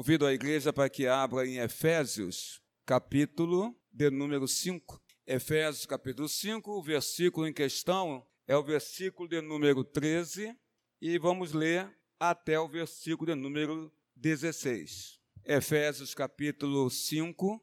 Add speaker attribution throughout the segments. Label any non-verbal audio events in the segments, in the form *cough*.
Speaker 1: Convido a igreja para que abra em Efésios, capítulo de número 5. Efésios, capítulo 5, o versículo em questão é o versículo de número 13 e vamos ler até o versículo de número 16. Efésios, capítulo 5,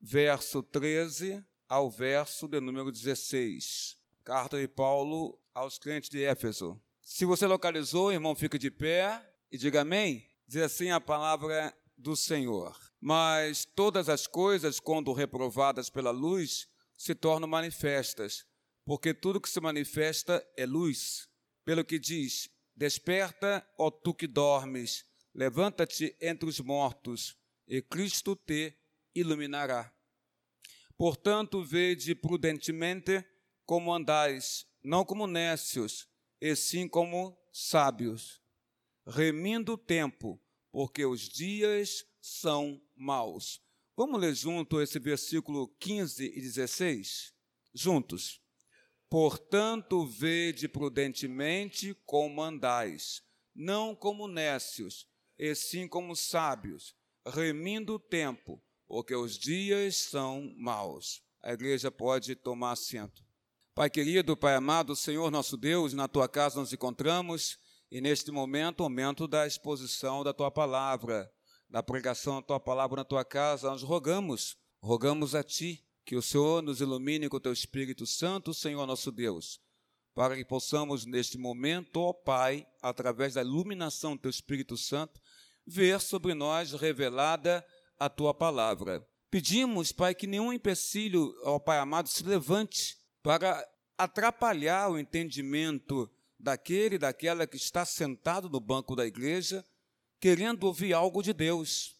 Speaker 1: verso 13 ao verso de número 16. Carta de Paulo aos crentes de Éfeso. Se você localizou, irmão, fica de pé e diga amém. Diz assim a palavra do Senhor. Mas todas as coisas, quando reprovadas pela luz, se tornam manifestas, porque tudo que se manifesta é luz. Pelo que diz: Desperta, ó tu que dormes, levanta-te entre os mortos, e Cristo te iluminará. Portanto, vede prudentemente como andais, não como nécios, e sim como sábios, remindo o tempo, porque os dias são maus. Vamos ler junto esse versículo 15 e 16? Juntos. Portanto, vede prudentemente como andais, não como nécios, e sim como sábios, remindo o tempo, porque os dias são maus. A igreja pode tomar assento. Pai querido, Pai amado, Senhor nosso Deus, na tua casa nos encontramos e neste momento, momento da exposição da tua palavra, da pregação da tua palavra na tua casa, nós rogamos, rogamos a ti que o Senhor nos ilumine com o teu Espírito Santo, Senhor nosso Deus, para que possamos neste momento, ó Pai, através da iluminação do teu Espírito Santo, ver sobre nós revelada a tua palavra. Pedimos, Pai, que nenhum empecilho, ó Pai amado, se levante para atrapalhar o entendimento daquele e daquela que está sentado no banco da igreja, querendo ouvir algo de Deus,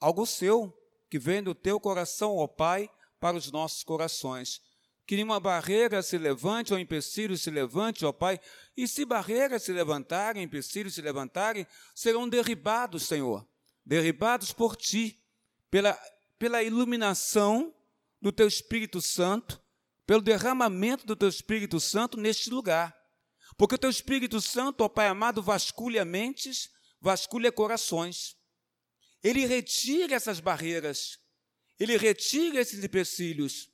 Speaker 1: algo seu, que vem do teu coração, ó Pai, para os nossos corações. Que nenhuma barreira se levante, ou empecilho se levante, ó Pai, e se barreiras se levantarem, empecilhos se levantarem, serão derribados, Senhor, derribados por Ti, pela, pela iluminação do Teu Espírito Santo, pelo derramamento do teu Espírito Santo neste lugar. Porque o teu Espírito Santo, ó Pai amado, vasculha mentes, vasculha corações. Ele retira essas barreiras, ele retira esses empecilhos.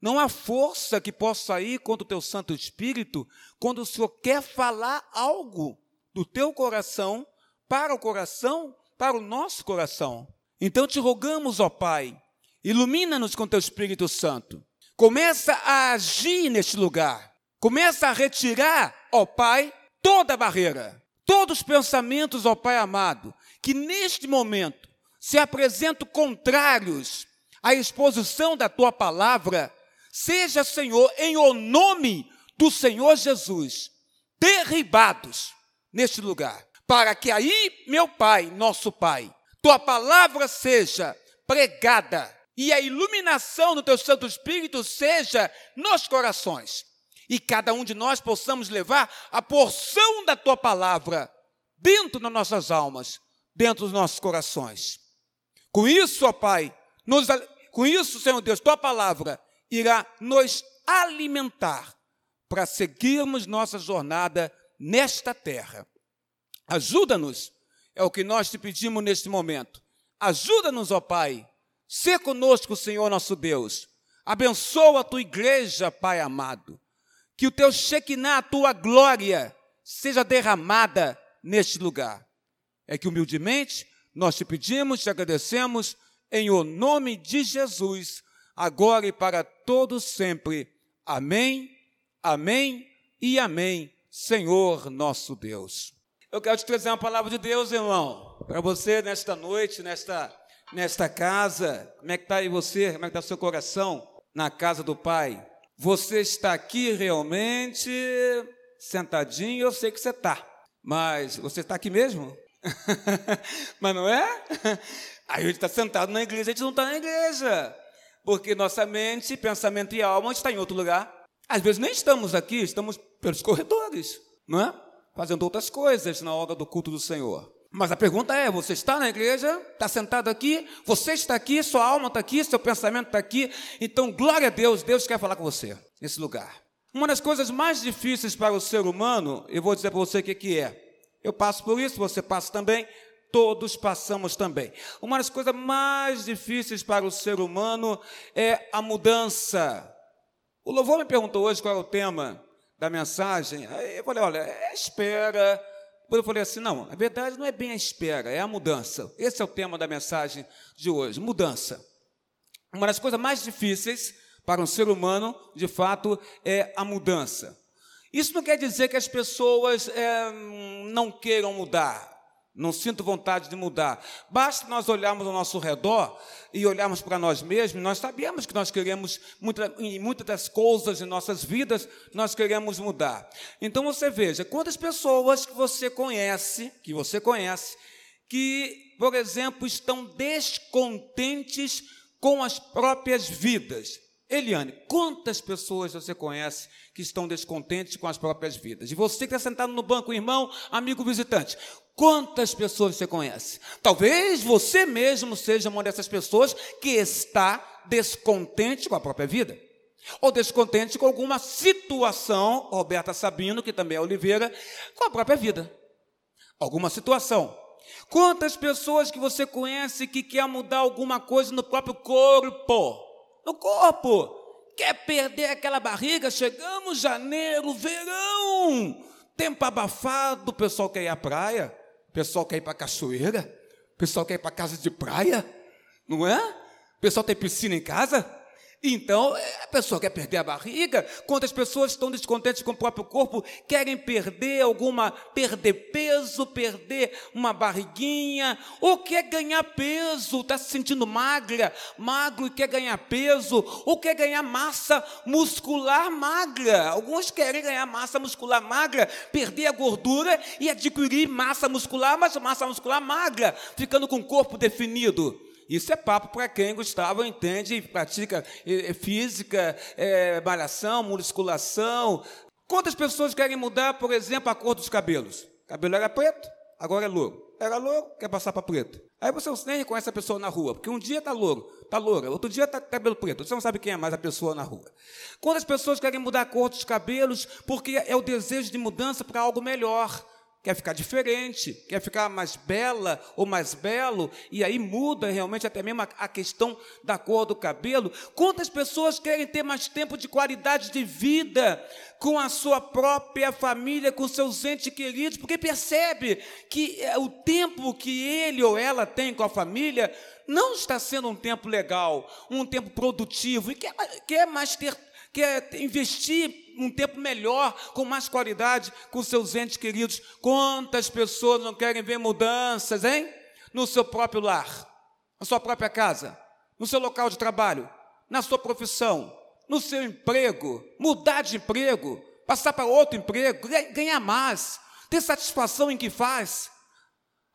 Speaker 1: Não há força que possa ir contra o teu Santo Espírito quando o Senhor quer falar algo do teu coração para o coração, para o nosso coração. Então te rogamos, ó Pai, ilumina-nos com teu Espírito Santo Começa a agir neste lugar. Começa a retirar, ó Pai, toda barreira, todos os pensamentos, ó Pai amado, que neste momento se apresentam contrários à exposição da tua palavra, seja, Senhor, em o nome do Senhor Jesus, derribados neste lugar, para que aí, meu Pai, nosso Pai, tua palavra seja pregada e a iluminação do teu Santo Espírito seja nos corações. E cada um de nós possamos levar a porção da tua palavra dentro das nossas almas, dentro dos nossos corações. Com isso, ó Pai, nos, com isso, Senhor Deus, tua palavra irá nos alimentar para seguirmos nossa jornada nesta terra. Ajuda-nos, é o que nós te pedimos neste momento. Ajuda-nos, ó Pai, Sê conosco, Senhor nosso Deus. Abençoa a tua igreja, Pai amado. Que o teu Shekinah, a tua glória, seja derramada neste lugar. É que humildemente nós te pedimos, te agradecemos, em o nome de Jesus, agora e para todos sempre. Amém, amém e amém, Senhor nosso Deus. Eu quero te trazer uma palavra de Deus, irmão, para você nesta noite, nesta nesta casa? Como é que está aí você? Como é que está o seu coração na casa do Pai? Você está aqui realmente sentadinho? Eu sei que você está, mas você está aqui mesmo? *laughs* mas não é? Aí a gente está sentado na igreja, a gente não está na igreja, porque nossa mente, pensamento e alma está em outro lugar. Às vezes nem estamos aqui, estamos pelos corredores, não é? Fazendo outras coisas na hora do culto do Senhor. Mas a pergunta é: você está na igreja? Está sentado aqui? Você está aqui? Sua alma está aqui? Seu pensamento está aqui? Então, glória a Deus, Deus quer falar com você nesse lugar. Uma das coisas mais difíceis para o ser humano, eu vou dizer para você o que, que é. Eu passo por isso, você passa também. todos passamos também. Uma das coisas mais difíceis para o ser humano é a mudança. O louvor me perguntou hoje qual é o tema da mensagem. Eu falei, olha, é espera. Depois eu falei assim, não, na verdade não é bem a espera, é a mudança. Esse é o tema da mensagem de hoje, mudança. Uma das coisas mais difíceis para um ser humano, de fato, é a mudança. Isso não quer dizer que as pessoas é, não queiram mudar, não sinto vontade de mudar. Basta nós olharmos ao nosso redor e olharmos para nós mesmos, nós sabemos que nós queremos, muita, em muitas das coisas em nossas vidas, nós queremos mudar. Então você veja, quantas pessoas que você conhece, que você conhece, que, por exemplo, estão descontentes com as próprias vidas. Eliane, quantas pessoas você conhece que estão descontentes com as próprias vidas? E você que está sentado no banco, irmão, amigo visitante, quantas pessoas você conhece? Talvez você mesmo seja uma dessas pessoas que está descontente com a própria vida. Ou descontente com alguma situação, Roberta Sabino, que também é Oliveira, com a própria vida. Alguma situação. Quantas pessoas que você conhece que quer mudar alguma coisa no próprio corpo? No corpo. Quer perder aquela barriga? Chegamos janeiro, verão, tempo abafado, o pessoal quer ir à praia, o pessoal quer ir para a cachoeira, o pessoal quer ir para casa de praia, não é? O pessoal tem piscina em casa, então, é, a pessoa quer perder a barriga, quantas pessoas estão descontentes com o próprio corpo, querem perder alguma, perder peso, perder uma barriguinha, ou quer ganhar peso, está se sentindo magra, magro e quer ganhar peso, ou quer ganhar massa muscular magra. Alguns querem ganhar massa muscular magra, perder a gordura e adquirir massa muscular, mas massa muscular magra, ficando com o corpo definido. Isso é papo para quem, Gustavo, entende e pratica física, é, malhação, musculação. Quantas pessoas querem mudar, por exemplo, a cor dos cabelos? Cabelo era preto, agora é louro. Era louro, quer passar para preto. Aí você nem reconhece a pessoa na rua, porque um dia está louro, está loura, outro dia está cabelo preto. Você não sabe quem é mais a pessoa na rua. Quantas pessoas querem mudar a cor dos cabelos porque é o desejo de mudança para algo melhor? Quer ficar diferente, quer ficar mais bela ou mais belo, e aí muda realmente até mesmo a, questão da cor do cabelo. Quantas pessoas querem ter mais tempo de qualidade de vida com a sua própria família, com seus entes queridos, porque percebe que é, o tempo que ele ou ela tem com a família não está sendo um tempo legal, um tempo produtivo, e quer, quer mais ter quer investir um tempo melhor, com mais qualidade, com seus entes queridos. Quantas pessoas não querem ver mudanças, hein? No seu próprio lar, na sua própria casa, no seu local de trabalho, na sua profissão, no seu emprego, mudar de emprego, passar para outro emprego, ganhar mais, ter satisfação em que faz,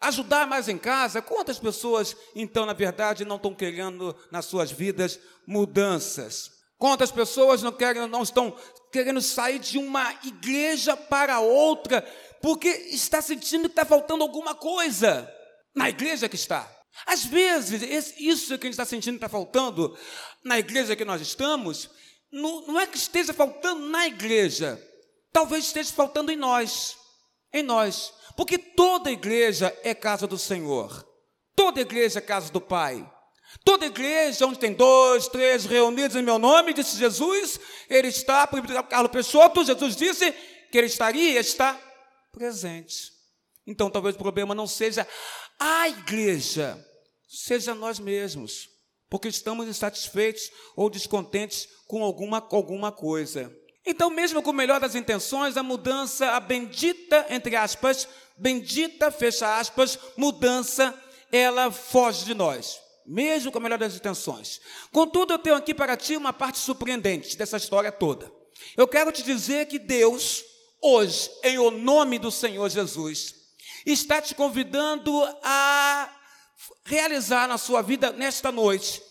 Speaker 1: ajudar mais em casa. Quantas pessoas, então, na verdade, não estão querendo nas suas vidas mudanças? Quantas pessoas não querem, não estão querendo sair de uma igreja para outra, porque está sentindo que está faltando alguma coisa na igreja que está. Às vezes, isso que a gente está sentindo que está faltando na igreja que nós estamos, não, não é que esteja faltando na igreja, talvez esteja faltando em nós, em nós, porque toda igreja é casa do Senhor, toda igreja é casa do Pai. Toda igreja onde tem dois, três reunidos em meu nome, disse Jesus, ele está, por Carlos Peixoto, Jesus disse que ele estaria, está presente. Então talvez o problema não seja a igreja, seja nós mesmos, porque estamos insatisfeitos ou descontentes com alguma, alguma coisa. Então, mesmo com o melhor das intenções, a mudança, a bendita, entre aspas, bendita, fecha aspas, mudança, ela foge de nós mesmo com a melhor das intenções. Contudo, eu tenho aqui para ti uma parte surpreendente dessa história toda. Eu quero te dizer que Deus, hoje, em o nome do Senhor Jesus, está te convidando a realizar na sua vida nesta noite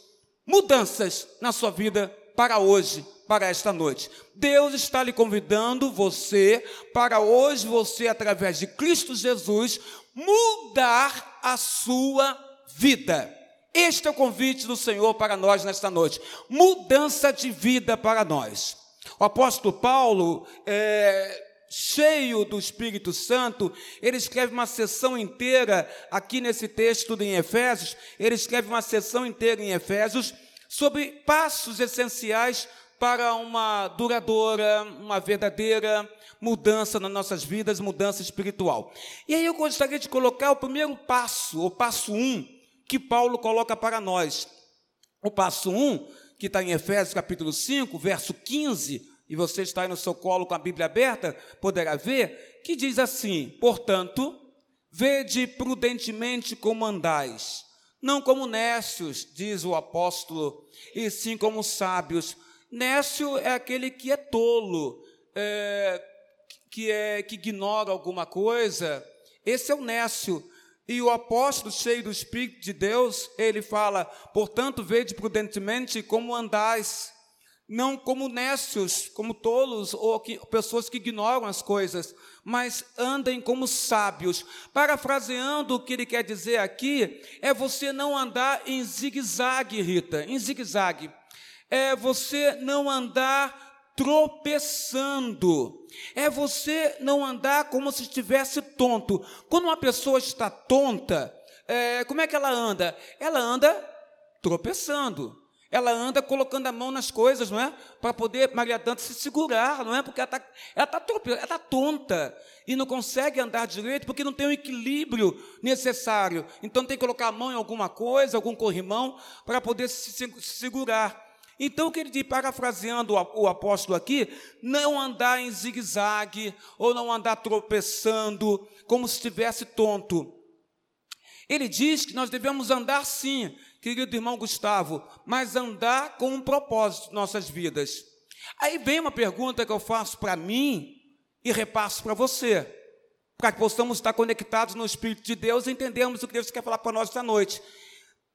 Speaker 1: mudanças na sua vida para hoje, para esta noite. Deus está lhe convidando você para hoje você através de Cristo Jesus mudar a sua vida. Este é o convite do Senhor para nós nesta noite. Mudança de vida para nós. O apóstolo Paulo, é, cheio do Espírito Santo, ele escreve uma sessão inteira aqui nesse texto em Efésios, ele escreve uma sessão inteira em Efésios sobre passos essenciais para uma duradoura, uma verdadeira mudança nas nossas vidas, mudança espiritual. E aí eu gostaria de colocar o primeiro passo, o passo 1, um, que Paulo coloca para nós. O passo 1, um, que está em Efésios capítulo 5, verso 15, e você está aí no seu colo com a Bíblia aberta, poderá ver, que diz assim: Portanto, vede prudentemente como andais, não como nécios, diz o apóstolo, e sim como sábios. Nécio é aquele que é tolo, é, que, é, que ignora alguma coisa. Esse é o nécio. E o apóstolo, cheio do Espírito de Deus, ele fala: portanto, vede prudentemente como andais não como nécios, como tolos ou que, pessoas que ignoram as coisas, mas andem como sábios. Parafraseando o que ele quer dizer aqui, é você não andar em zigue-zague, Rita, em zigue-zague. É você não andar tropeçando. É você não andar como se estivesse tonto. Quando uma pessoa está tonta, é, como é que ela anda? Ela anda tropeçando. Ela anda colocando a mão nas coisas, não é? Para poder Maria Dante se segurar, não é? Porque ela está ela tá, ela tá tonta e não consegue andar direito porque não tem o equilíbrio necessário. Então tem que colocar a mão em alguma coisa, algum corrimão, para poder se, se segurar. Então, o que ele diz, parafraseando o apóstolo aqui, não andar em zigue-zague, ou não andar tropeçando, como se estivesse tonto. Ele diz que nós devemos andar sim, querido irmão Gustavo, mas andar com um propósito em nossas vidas. Aí vem uma pergunta que eu faço para mim e repasso para você, para que possamos estar conectados no Espírito de Deus e entendermos o que Deus quer falar para nós esta noite.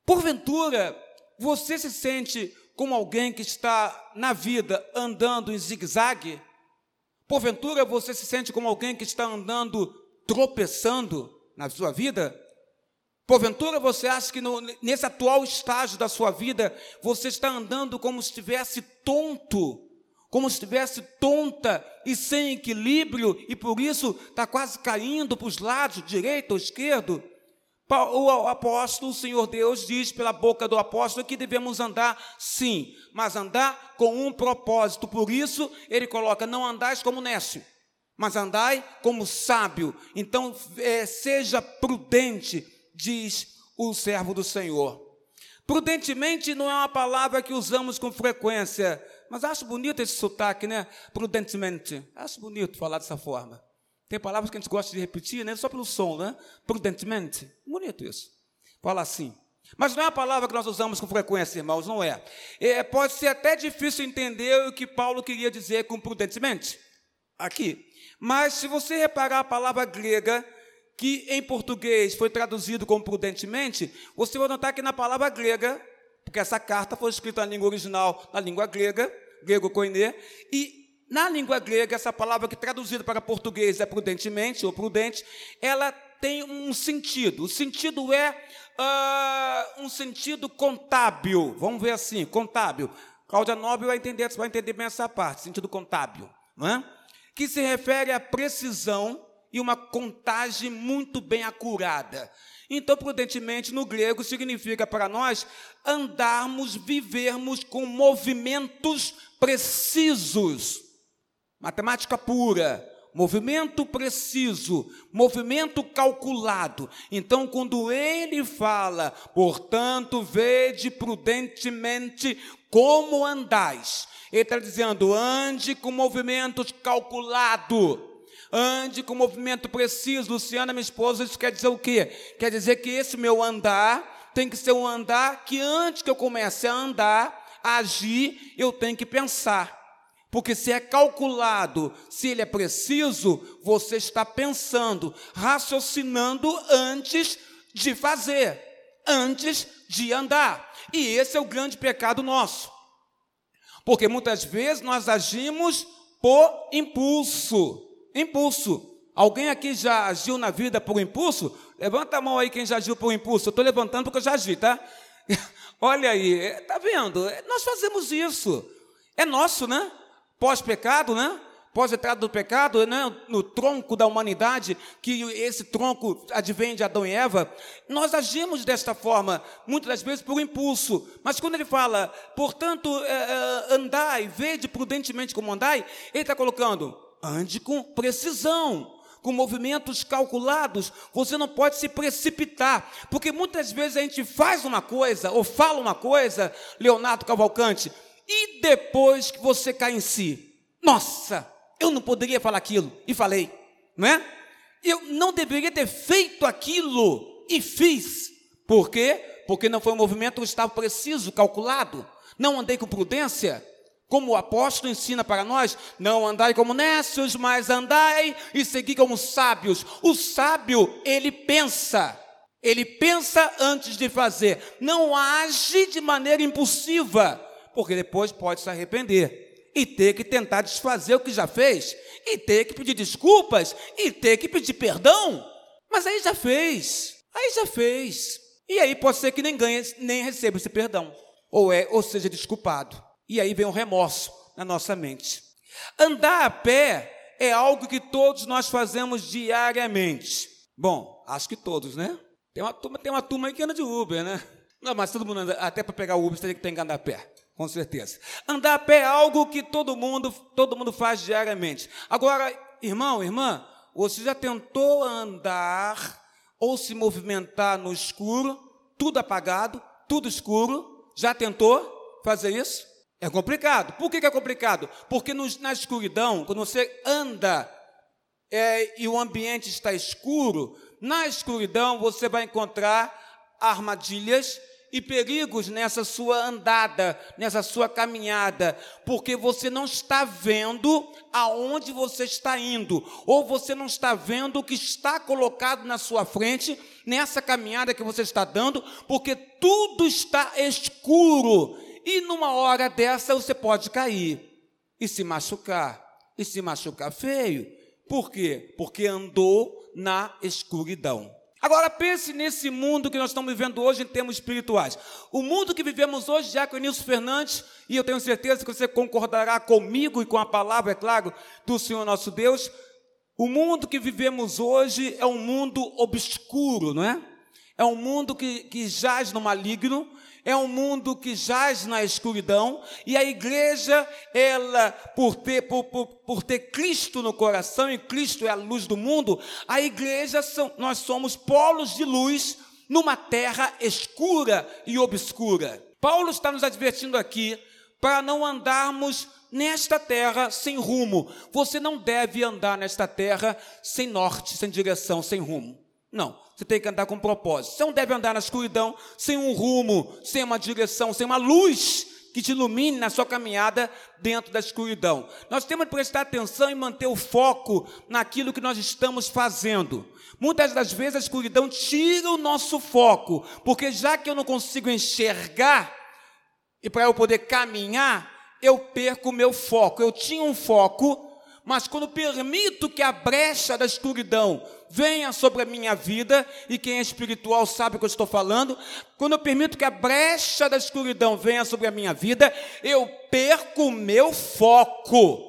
Speaker 1: Porventura, você se sente como alguém que está na vida andando em zigue-zague? Porventura, você se sente como alguém que está andando tropeçando na sua vida? Porventura você acha que no, nesse atual estágio da sua vida você está andando como se estivesse tonto, como se estivesse tonta e sem equilíbrio e por isso está quase caindo para os lados, direito ou esquerdo? O apóstolo, o Senhor Deus, diz pela boca do apóstolo que devemos andar sim, mas andar com um propósito. Por isso, ele coloca: não andais como nécio, mas andai como sábio. Então, é, seja prudente, diz o servo do Senhor. Prudentemente não é uma palavra que usamos com frequência, mas acho bonito esse sotaque, né? Prudentemente. Acho bonito falar dessa forma. Tem palavras que a gente gosta de repetir, né? Só pelo som, né? Prudentemente. Bonito isso. Fala assim. Mas não é uma palavra que nós usamos com frequência, irmãos, não é. é. Pode ser até difícil entender o que Paulo queria dizer com prudentemente. Aqui. Mas se você reparar a palavra grega, que em português foi traduzido como prudentemente, você vai notar que na palavra grega, porque essa carta foi escrita na língua original, na língua grega, grego koiné, e na língua grega, essa palavra que traduzida para português é prudentemente ou prudente, ela tem um sentido. O sentido é uh, um sentido contábil. Vamos ver assim, contábil. Cláudia Nobre vai entender, vai entender bem essa parte, sentido contábil, não é? que se refere à precisão e uma contagem muito bem acurada. Então, prudentemente, no grego, significa para nós andarmos, vivermos com movimentos precisos. Matemática pura. Movimento preciso, movimento calculado. Então, quando ele fala, portanto, vede prudentemente como andais, ele está dizendo, ande com movimentos calculados ande com movimento preciso. Luciana, minha esposa, isso quer dizer o quê? Quer dizer que esse meu andar tem que ser um andar que antes que eu comece a andar, a agir, eu tenho que pensar. Porque se é calculado, se ele é preciso, você está pensando, raciocinando antes de fazer, antes de andar. E esse é o grande pecado nosso. Porque muitas vezes nós agimos por impulso impulso. Alguém aqui já agiu na vida por impulso? Levanta a mão aí quem já agiu por impulso. Eu estou levantando porque eu já agi, tá? *laughs* Olha aí, está vendo? Nós fazemos isso. É nosso, né? Pós-pecado, né? pós-entrada do pecado, né, no tronco da humanidade, que esse tronco advém de Adão e Eva, nós agimos desta forma, muitas das vezes por impulso. Mas quando ele fala, portanto, é, é, andai, vede prudentemente como andai, ele está colocando, ande com precisão com movimentos calculados, você não pode se precipitar, porque muitas vezes a gente faz uma coisa ou fala uma coisa, Leonardo Cavalcante, e depois que você cai em si, nossa, eu não poderia falar aquilo, e falei, não é? Eu não deveria ter feito aquilo, e fiz. Por quê? Porque não foi um movimento que estava preciso, calculado. Não andei com prudência, como o apóstolo ensina para nós, não andai como nécios, mas andai e segui como sábios. O sábio, ele pensa, ele pensa antes de fazer, não age de maneira impulsiva, porque depois pode se arrepender e ter que tentar desfazer o que já fez, e ter que pedir desculpas, e ter que pedir perdão. Mas aí já fez, aí já fez. E aí pode ser que nem ganhe, nem receba esse perdão, ou é, ou seja desculpado. E aí vem o remorso na nossa mente. Andar a pé é algo que todos nós fazemos diariamente. Bom, acho que todos, né? Tem uma turma, tem uma turma aí que anda de Uber, né? Não, mas todo mundo anda, até para pegar o Uber você tem que andar a pé, com certeza. Andar a pé é algo que todo mundo, todo mundo faz diariamente. Agora, irmão, irmã, você já tentou andar ou se movimentar no escuro, tudo apagado, tudo escuro? Já tentou fazer isso? É complicado. Por que, é complicado? Porque no, na escuridão, quando você anda é, e o ambiente está escuro, na escuridão você vai encontrar armadilhas e perigos nessa sua andada, nessa sua caminhada, porque você não está vendo aonde você está indo, ou você não está vendo o que está colocado na sua frente nessa caminhada que você está dando, porque tudo está escuro e numa hora dessa você pode cair e se machucar, e se machucar feio. Por quê? Porque andou na escuridão. Agora pense nesse mundo que nós estamos vivendo hoje em termos espirituais. O mundo que vivemos hoje, já com Nilson Fernandes, e eu tenho certeza que você concordará comigo e com a palavra, é claro, do Senhor nosso Deus. O mundo que vivemos hoje é um mundo obscuro, não é? É um mundo que, que jaz no maligno, é um mundo que jaz na escuridão, e a igreja, ela, por ter, por, por, por ter Cristo no coração, e Cristo é a luz do mundo, a igreja, são, nós somos polos de luz numa terra escura e obscura. Paulo está nos advertindo aqui para não andarmos nesta terra sem rumo. Você não deve andar nesta terra sem norte, sem direção, sem rumo. Não. Você tem que andar com propósito. Você não deve andar na escuridão sem um rumo, sem uma direção, sem uma luz que te ilumine na sua caminhada dentro da escuridão. Nós temos que prestar atenção e manter o foco naquilo que nós estamos fazendo. Muitas das vezes a escuridão tira o nosso foco, porque já que eu não consigo enxergar, e para eu poder caminhar, eu perco o meu foco. Eu tinha um foco, mas quando permito que a brecha da escuridão venha sobre a minha vida, e quem é espiritual sabe o que eu estou falando, quando eu permito que a brecha da escuridão venha sobre a minha vida, eu perco o meu foco,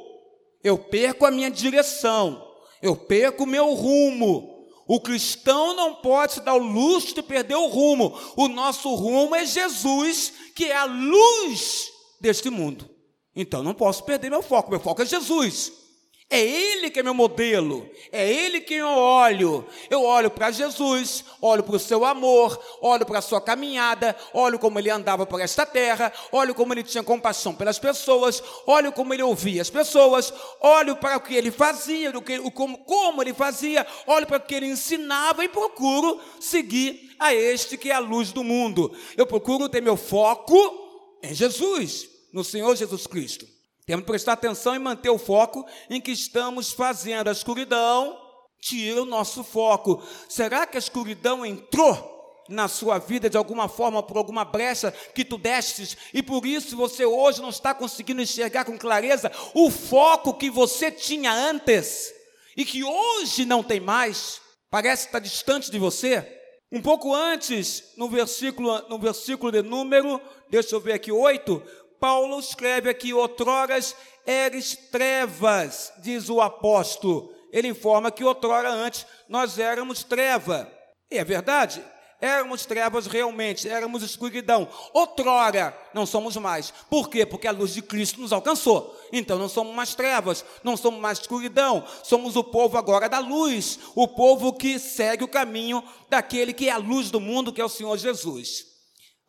Speaker 1: eu perco a minha direção, eu perco o meu rumo. O cristão não pode se dar o luxo de perder o rumo. O nosso rumo é Jesus, que é a luz deste mundo. Então não posso perder meu foco. Meu foco é Jesus. É Ele que é meu modelo, é Ele que eu olho. Eu olho para Jesus, olho para o seu amor, olho para a sua caminhada, olho como ele andava por esta terra, olho como ele tinha compaixão pelas pessoas, olho como ele ouvia as pessoas, olho para o que ele fazia, do que, como, como ele fazia, olho para o que ele ensinava e procuro seguir a este que é a luz do mundo. Eu procuro ter meu foco em Jesus, no Senhor Jesus Cristo. Temos que prestar atenção e manter o foco em que estamos fazendo. A escuridão tira o nosso foco. Será que a escuridão entrou na sua vida de alguma forma, por alguma brecha que tu destes, e por isso você hoje não está conseguindo enxergar com clareza o foco que você tinha antes e que hoje não tem mais? Parece estar distante de você? Um pouco antes, no versículo, no versículo de número, deixa eu ver aqui, 8, Paulo escreve aqui: outroras eres trevas, diz o apóstolo. Ele informa que outrora antes nós éramos treva. E é verdade, éramos trevas realmente, éramos escuridão. Outrora não somos mais. Por quê? Porque a luz de Cristo nos alcançou. Então não somos mais trevas, não somos mais escuridão. Somos o povo agora da luz, o povo que segue o caminho daquele que é a luz do mundo, que é o Senhor Jesus.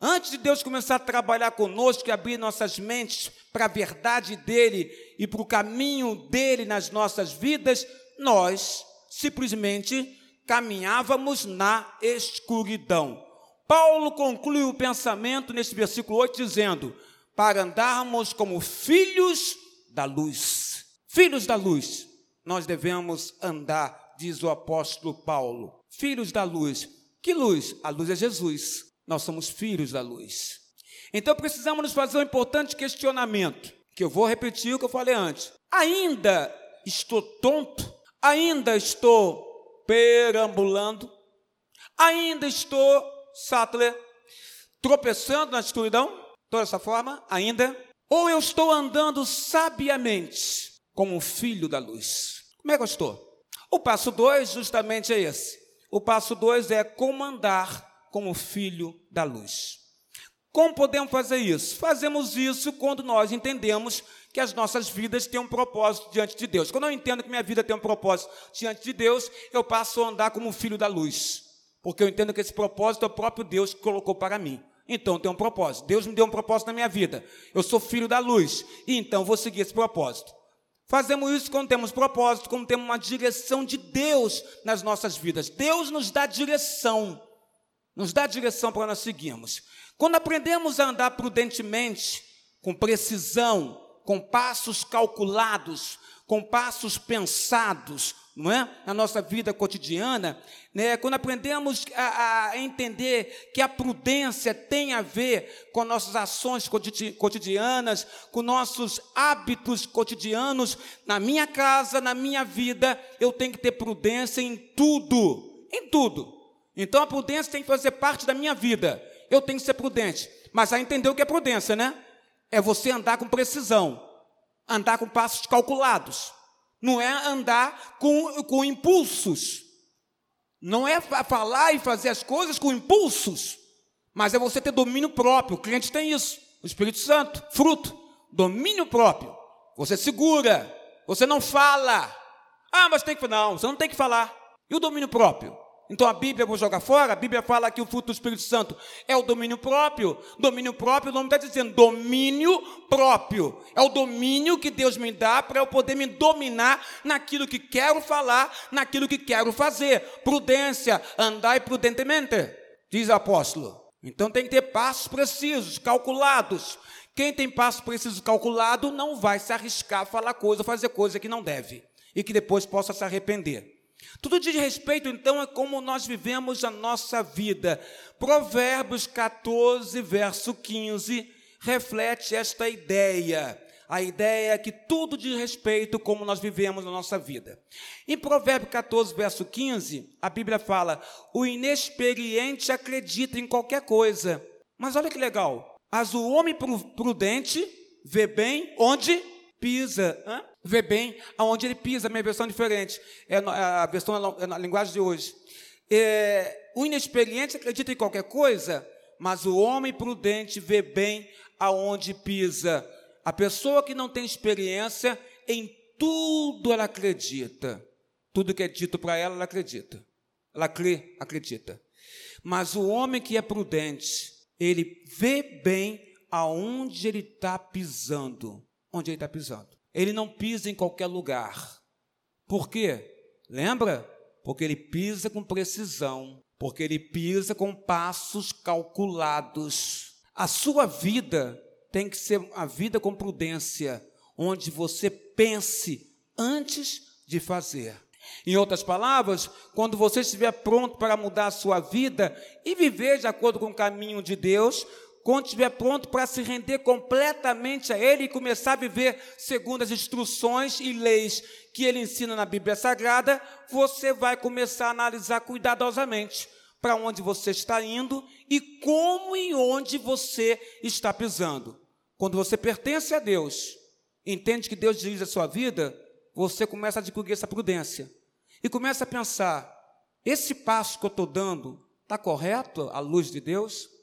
Speaker 1: Antes de Deus começar a trabalhar conosco e abrir nossas mentes para a verdade dele e para o caminho dele nas nossas vidas, nós simplesmente caminhávamos na escuridão. Paulo conclui o pensamento nesse versículo 8 dizendo: para andarmos como filhos da luz. Filhos da luz, nós devemos andar, diz o apóstolo Paulo. Filhos da luz. Que luz? A luz é Jesus. Nós somos filhos da luz. Então precisamos nos fazer um importante questionamento, que eu vou repetir o que eu falei antes. Ainda estou tonto? Ainda estou perambulando? Ainda estou, Sattler, tropeçando na escuridão? Toda essa forma, ainda? Ou eu estou andando sabiamente como filho da luz? Como é que eu estou? O passo 2 justamente é esse. O passo 2 é comandar como filho da luz. Como podemos fazer isso? Fazemos isso quando nós entendemos que as nossas vidas têm um propósito diante de Deus. Quando eu entendo que minha vida tem um propósito diante de Deus, eu passo a andar como filho da luz. Porque eu entendo que esse propósito é o próprio Deus que colocou para mim. Então tem um propósito. Deus me deu um propósito na minha vida. Eu sou filho da luz. E então vou seguir esse propósito. Fazemos isso quando temos propósito, quando temos uma direção de Deus nas nossas vidas. Deus nos dá direção nos dá a direção para nós seguirmos. Quando aprendemos a andar prudentemente, com precisão, com passos calculados, com passos pensados, não é? Na nossa vida cotidiana, né? Quando aprendemos a, a, entender que a prudência tem a ver com nossas ações cotidianas, com nossos hábitos cotidianos, na minha casa, na minha vida, eu tenho que ter prudência em tudo, em tudo. Então a prudência tem que fazer parte da minha vida. Eu tenho que ser prudente. Mas aí entendeu o que é prudência, né? É você andar com precisão, andar com passos calculados. Não é andar com, com impulsos. Não é falar e fazer as coisas com impulsos. Mas é você ter domínio próprio. O cliente tem isso. O Espírito Santo, fruto, domínio próprio. Você segura, você não fala. Ah, mas tem que não, você não tem que falar. E o domínio próprio? Então a Bíblia vou jogar fora, a Bíblia fala que o fruto do Espírito Santo é o domínio próprio. Domínio próprio, o nome está dizendo domínio próprio. É o domínio que Deus me dá para eu poder me dominar naquilo que quero falar, naquilo que quero fazer. Prudência, andai prudentemente, diz o apóstolo. Então tem que ter passos precisos, calculados. Quem tem passos precisos calculados não vai se arriscar a falar coisa, fazer coisa que não deve e que depois possa se arrepender. Tudo diz respeito, então, a como nós vivemos a nossa vida. Provérbios 14, verso 15, reflete esta ideia. A ideia é que tudo diz respeito como nós vivemos a nossa vida. Em Provérbios 14, verso 15, a Bíblia fala: o inexperiente acredita em qualquer coisa. Mas olha que legal. Mas o homem prudente vê bem onde pisa. Hã? vê bem aonde ele pisa, minha versão é diferente, é a versão é na linguagem de hoje. É, o inexperiente acredita em qualquer coisa, mas o homem prudente vê bem aonde pisa. A pessoa que não tem experiência, em tudo ela acredita. Tudo que é dito para ela, ela acredita. Ela crê, acredita. Mas o homem que é prudente, ele vê bem aonde ele está pisando. Onde ele está pisando. Ele não pisa em qualquer lugar. Por quê? Lembra? Porque ele pisa com precisão, porque ele pisa com passos calculados. A sua vida tem que ser a vida com prudência, onde você pense antes de fazer. Em outras palavras, quando você estiver pronto para mudar a sua vida e viver de acordo com o caminho de Deus, quando estiver pronto para se render completamente a Ele e começar a viver segundo as instruções e leis que Ele ensina na Bíblia Sagrada, você vai começar a analisar cuidadosamente para onde você está indo e como e onde você está pisando. Quando você pertence a Deus, entende que Deus dirige a sua vida, você começa a adquirir essa prudência e começa a pensar: esse passo que eu estou dando está correto à luz de Deus?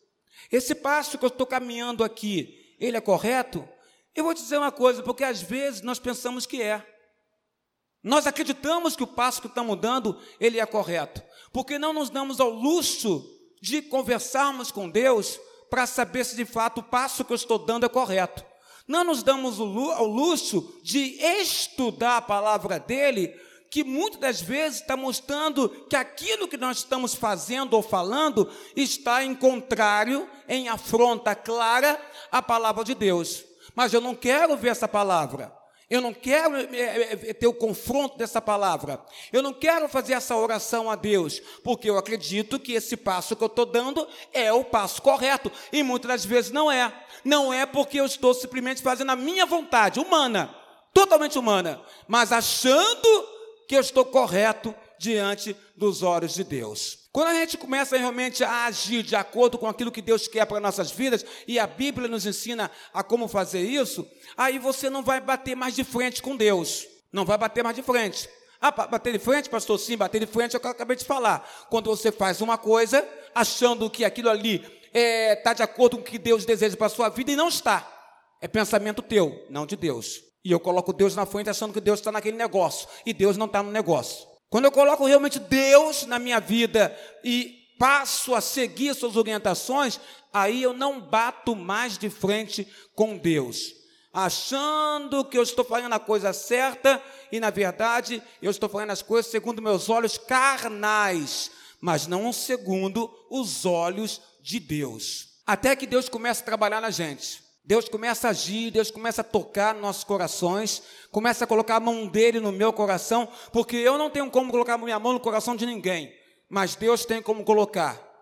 Speaker 1: Esse passo que eu estou caminhando aqui, ele é correto? Eu vou dizer uma coisa, porque às vezes nós pensamos que é. Nós acreditamos que o passo que estamos dando, ele é correto, porque não nos damos ao luxo de conversarmos com Deus para saber se de fato o passo que eu estou dando é correto. Não nos damos ao luxo de estudar a palavra dele, que muitas das vezes está mostrando que aquilo que nós estamos fazendo ou falando está em contrário, em afronta clara à palavra de Deus. Mas eu não quero ver essa palavra. Eu não quero é, é, ter o confronto dessa palavra. Eu não quero fazer essa oração a Deus, porque eu acredito que esse passo que eu estou dando é o passo correto. E muitas das vezes não é. Não é porque eu estou simplesmente fazendo a minha vontade humana, totalmente humana, mas achando que eu estou correto diante dos olhos de Deus. Quando a gente começa realmente a agir de acordo com aquilo que Deus quer para nossas vidas, e a Bíblia nos ensina a como fazer isso, aí você não vai bater mais de frente com Deus. Não vai bater mais de frente. Ah, bater de frente, pastor? Sim, bater de frente é o que eu acabei de falar. Quando você faz uma coisa, achando que aquilo ali está é, tá de acordo com o que Deus deseja para a sua vida, e não está. É pensamento teu, não de Deus. E eu coloco Deus na frente achando que Deus está naquele negócio. E Deus não está no negócio. Quando eu coloco realmente Deus na minha vida e passo a seguir suas orientações, aí eu não bato mais de frente com Deus, achando que eu estou fazendo a coisa certa e na verdade eu estou fazendo as coisas segundo meus olhos carnais, mas não segundo os olhos de Deus. Até que Deus comece a trabalhar na gente. Deus começa a agir, Deus começa a tocar nossos corações, começa a colocar a mão dele no meu coração, porque eu não tenho como colocar a minha mão no coração de ninguém, mas Deus tem como colocar.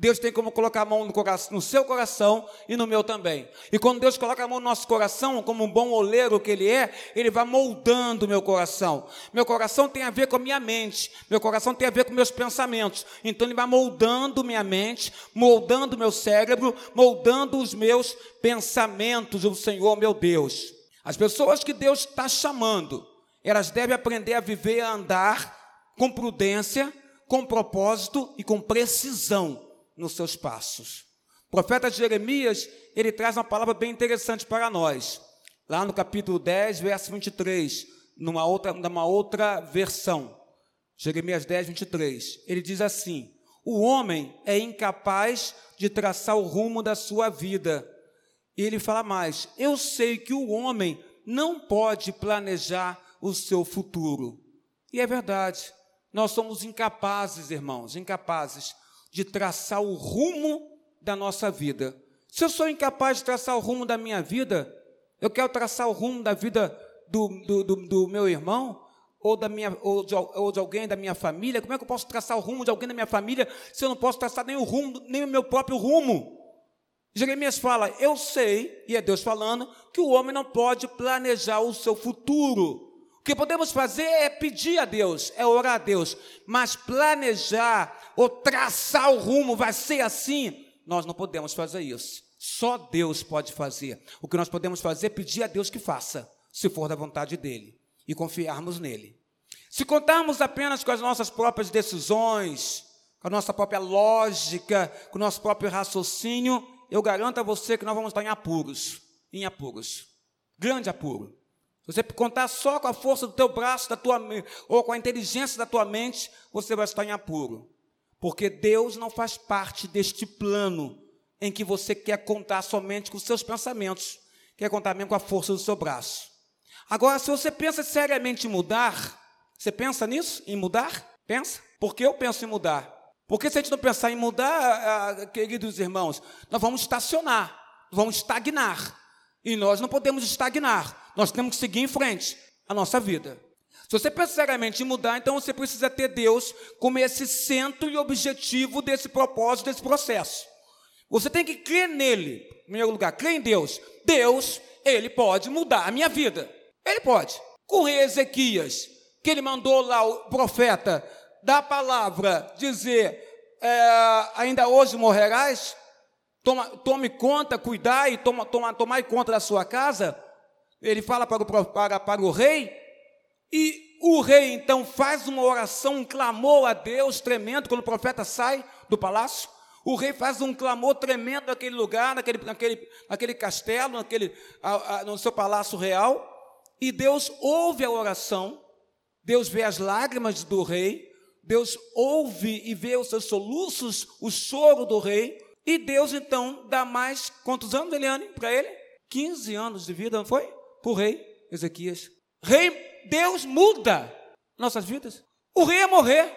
Speaker 1: Deus tem como colocar a mão no, coração, no, seu coração e no meu também. E quando Deus coloca a mão no nosso coração, como um bom oleiro que Ele é, Ele vai moldando meu coração. Meu coração tem a ver com a minha mente, meu coração tem a ver com meus pensamentos. Então Ele vai moldando minha mente, moldando meu cérebro, moldando os meus pensamentos, o Senhor meu Deus. As pessoas que Deus está chamando, elas devem aprender a viver a andar com prudência, com propósito e com precisão nos seus passos. O profeta Jeremias, ele traz uma palavra bem interessante para nós. Lá no capítulo 10, verso 23, numa outra, numa outra versão. Jeremias 10, 23. Ele diz assim: O homem é incapaz de traçar o rumo da sua vida. E ele fala mais: Eu sei que o homem não pode planejar o seu futuro. E é verdade. Nós somos incapazes, irmãos, incapazes de traçar o rumo da nossa vida. Se eu sou incapaz de traçar o rumo da minha vida, eu quero traçar o rumo da vida do, do, do, do meu irmão, ou, da minha, ou de, ou, de, alguém da minha família, como é que eu posso traçar o rumo de alguém da minha família se eu não posso traçar nem o rumo, nem o meu próprio rumo? Jeremias fala: Eu sei, e é Deus falando, que o homem não pode planejar o seu futuro. O que podemos fazer é pedir a Deus, é orar a Deus, mas planejar ou traçar o rumo, vai ser assim, nós não podemos fazer isso. Só Deus pode fazer. O que nós podemos fazer é pedir a Deus que faça, se for da vontade dele, e confiarmos nele. Se contarmos apenas com as nossas próprias decisões, com a nossa própria lógica, com o nosso próprio raciocínio, eu garanto a você que nós vamos estar em apuros, em apuros, grande apuro. Se você contar só com a força do teu braço, da tua ou com a inteligência da tua mente, você vai estar em apuro. Porque Deus não faz parte deste plano em que você quer contar somente com os seus pensamentos, quer contar mesmo com a força do seu braço. Agora, se você pensa seriamente em mudar, você pensa nisso? Em mudar? Pensa? Porque eu penso em mudar. Porque se a gente não pensar em mudar, ah, ah, queridos irmãos, nós vamos estacionar, vamos estagnar. E nós não podemos estagnar, nós temos que seguir em frente a nossa vida. Se você pensa seriamente em mudar, então você precisa ter Deus como esse centro e objetivo desse propósito, desse processo. Você tem que crer nele, em primeiro lugar, crer em Deus. Deus, ele pode mudar a minha vida. Ele pode. Com Ezequias, que ele mandou lá o profeta dar a palavra, dizer: é, ainda hoje morrerás. Toma, tome conta, cuidar e toma, toma, tomar conta da sua casa. Ele fala para o, para, para o rei, e o rei então faz uma oração, um clamor a Deus tremendo, quando o profeta sai do palácio. O rei faz um clamor tremendo naquele lugar, naquele, naquele, naquele castelo, naquele, a, a, no seu palácio real. E Deus ouve a oração, Deus vê as lágrimas do rei, Deus ouve e vê os seus soluços, o choro do rei, e Deus então dá mais, quantos anos, Eliane, para ele? 15 anos de vida, não foi? O rei Ezequias. Rei, Deus muda nossas vidas. O rei ia morrer,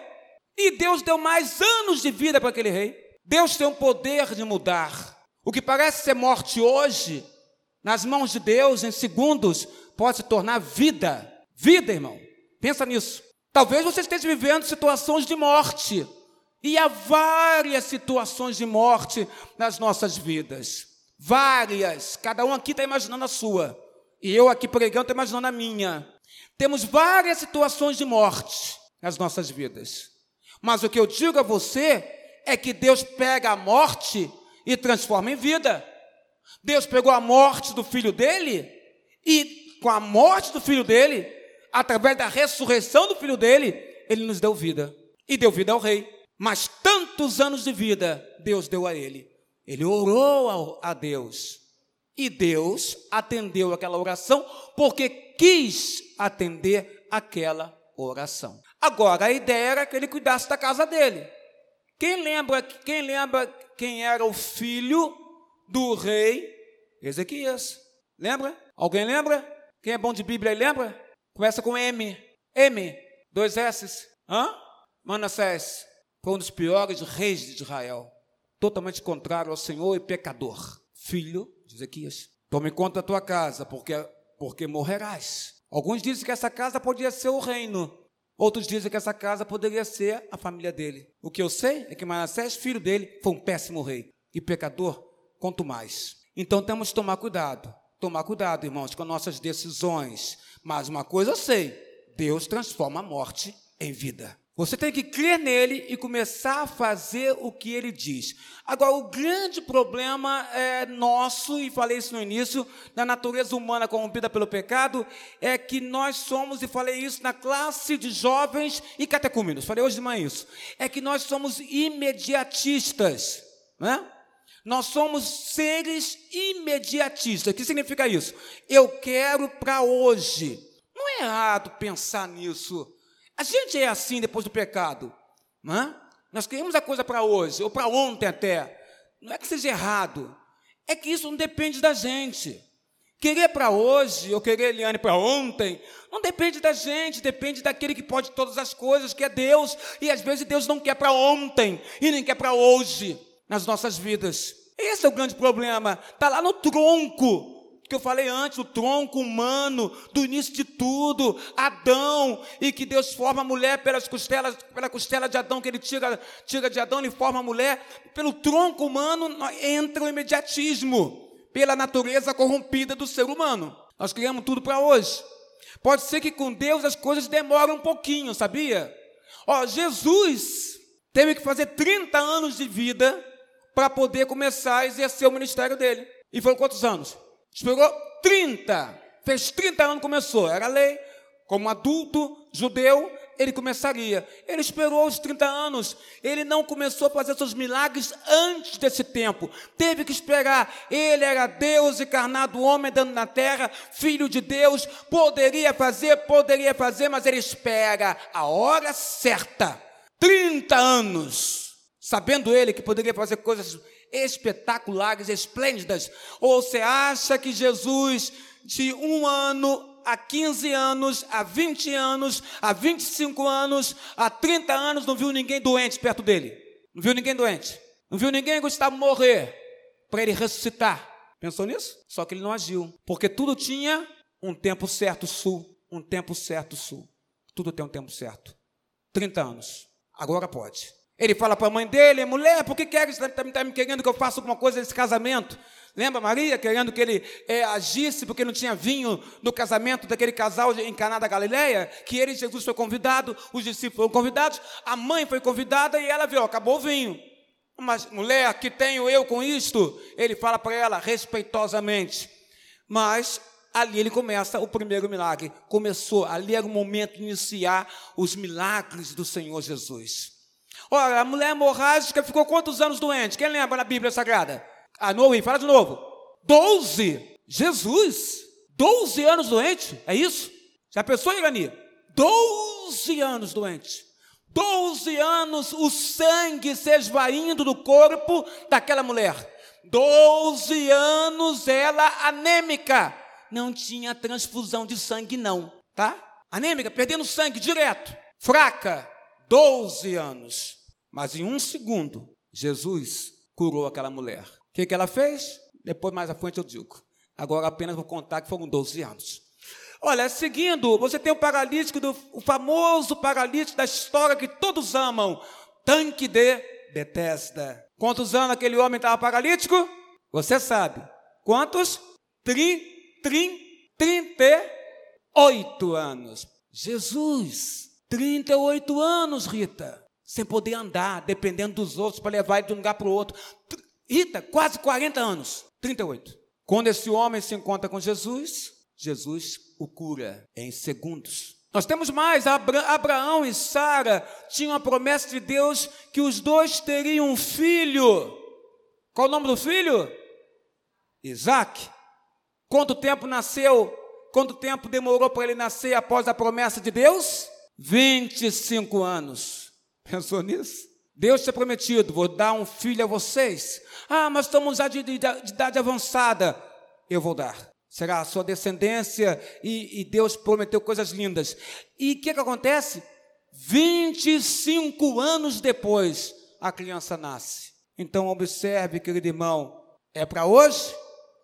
Speaker 1: e Deus deu mais anos de vida para aquele rei. Deus tem o poder de mudar. O que parece ser morte hoje, nas mãos de Deus, em segundos, pode se tornar vida. Vida, irmão. Pensa nisso. Talvez você esteja vivendo situações de morte. E há várias situações de morte nas nossas vidas. Várias. Cada um aqui está imaginando a sua. E eu aqui pregando estou imaginando a minha. Temos várias situações de morte nas nossas vidas. Mas o que eu digo a você é que Deus pega a morte e transforma em vida. Deus pegou a morte do filho dele e, com a morte do filho dele, através da ressurreição do filho dele, ele nos deu vida. E deu vida ao rei. Mas tantos anos de vida Deus deu a ele. Ele orou a Deus. E Deus atendeu aquela oração porque quis atender aquela oração. Agora a ideia era que ele cuidasse da casa dele. Quem lembra, quem lembra quem era o filho do rei Ezequias? Lembra? Alguém lembra? Quem é bom de Bíblia aí lembra? Começa com M. M. Dois S. Hã? Manassés. Foi um dos piores reis de Israel. Totalmente contrário ao Senhor e pecador. Filho de Ezequias. Tome conta da tua casa, porque, porque morrerás. Alguns dizem que essa casa podia ser o reino. Outros dizem que essa casa poderia ser a família dele. O que eu sei é que Manassés, filho dele, foi um péssimo rei. E pecador, quanto mais. Então temos que tomar cuidado. Tomar cuidado, irmãos, com nossas decisões mas uma coisa eu sei: Deus transforma a morte em vida. Você tem que crer nele e começar a fazer o que ele diz. Agora, o grande problema é nosso, e falei isso no início, da natureza humana corrompida pelo pecado, é que nós somos, e falei isso na classe de jovens e catecúmenos, falei hoje de manhã isso, é que nós somos imediatistas, né? Nós somos seres imediatistas. O que significa isso? Eu quero para hoje. Não é errado pensar nisso. A gente é assim depois do pecado. Não é? Nós queremos a coisa para hoje, ou para ontem até. Não é que seja errado. É que isso não depende da gente. Querer para hoje ou querer Eliane para ontem, não depende da gente, depende daquele que pode todas as coisas, que é Deus. E às vezes Deus não quer para ontem e nem quer para hoje nas nossas vidas. Esse é o grande problema. Está lá no tronco que eu falei antes, o tronco humano do início de tudo, Adão, e que Deus forma a mulher pelas costelas, pela costela de Adão que ele tira, tira de Adão e forma a mulher, pelo tronco humano entra o imediatismo, pela natureza corrompida do ser humano. Nós criamos tudo para hoje. Pode ser que com Deus as coisas demoram um pouquinho, sabia? Ó, Jesus teve que fazer 30 anos de vida para poder começar a exercer o ministério dele. E foram quantos anos? Esperou 30. Fez 30 anos começou. Era lei. Como adulto judeu, ele começaria. Ele esperou os 30 anos. Ele não começou a fazer seus milagres antes desse tempo. Teve que esperar. Ele era Deus encarnado, homem dando na terra, filho de Deus. Poderia fazer, poderia fazer, mas ele espera a hora certa. 30 anos sabendo ele que poderia fazer coisas espetaculares, esplêndidas? Ou você acha que Jesus, de um ano a 15 anos, a 20 anos, a 25 anos, a 30 anos, não viu ninguém doente perto dele? Não viu ninguém doente? Não viu ninguém Gustavo morrer para ele ressuscitar? Pensou nisso? Só que ele não agiu, porque tudo tinha um tempo certo sul, um tempo certo sul. Tudo tem um tempo certo. 30 anos. Agora pode. Ele fala para a mãe dele, mulher, por que queres, está tá, tá me querendo que eu faça alguma coisa nesse casamento? Lembra Maria, querendo que ele é, agisse porque não tinha vinho no casamento daquele casal em Caná da Galileia? Que ele e Jesus foi convidado, os discípulos foram convidados, a mãe foi convidada e ela viu, acabou o vinho. Mas mulher, que tenho eu com isto? Ele fala para ela respeitosamente. Mas ali ele começa o primeiro milagre. Começou, ali era o momento de iniciar os milagres do Senhor Jesus. Ora, a mulher hemorrágica ficou quantos anos doente? Quem lembra na Bíblia Sagrada? Ah, não fala de novo. Doze. Jesus, doze anos doente, é isso? Já pensou, Irani? Doze anos doente. Doze anos o sangue se esvaindo do corpo daquela mulher. Doze anos ela anêmica. Não tinha transfusão de sangue, não, tá? Anêmica, perdendo sangue direto. Fraca. Doze anos. Mas em um segundo, Jesus curou aquela mulher. O que, que ela fez? Depois, mais à frente, eu digo. Agora apenas vou contar que foram 12 anos. Olha, seguindo, você tem o paralítico, do, o famoso paralítico da história que todos amam, tanque de Bethesda. Quantos anos aquele homem estava paralítico? Você sabe. Quantos? Trin, trin, 38 anos. Jesus, 38 anos, Rita. Sem poder andar, dependendo dos outros para levar ele de um lugar para o outro. Rita, quase 40 anos. 38. Quando esse homem se encontra com Jesus, Jesus o cura em segundos. Nós temos mais, Abraão e Sara tinham a promessa de Deus que os dois teriam um filho. Qual o nome do filho? Isaac. Quanto tempo nasceu? Quanto tempo demorou para ele nascer após a promessa de Deus? 25 anos. Pensou nisso? Deus tinha prometido: vou dar um filho a vocês. Ah, mas estamos já de, de, de idade avançada. Eu vou dar será a sua descendência, e, e Deus prometeu coisas lindas. E o que, que acontece? 25 anos depois, a criança nasce. Então, observe, querido irmão, é para hoje?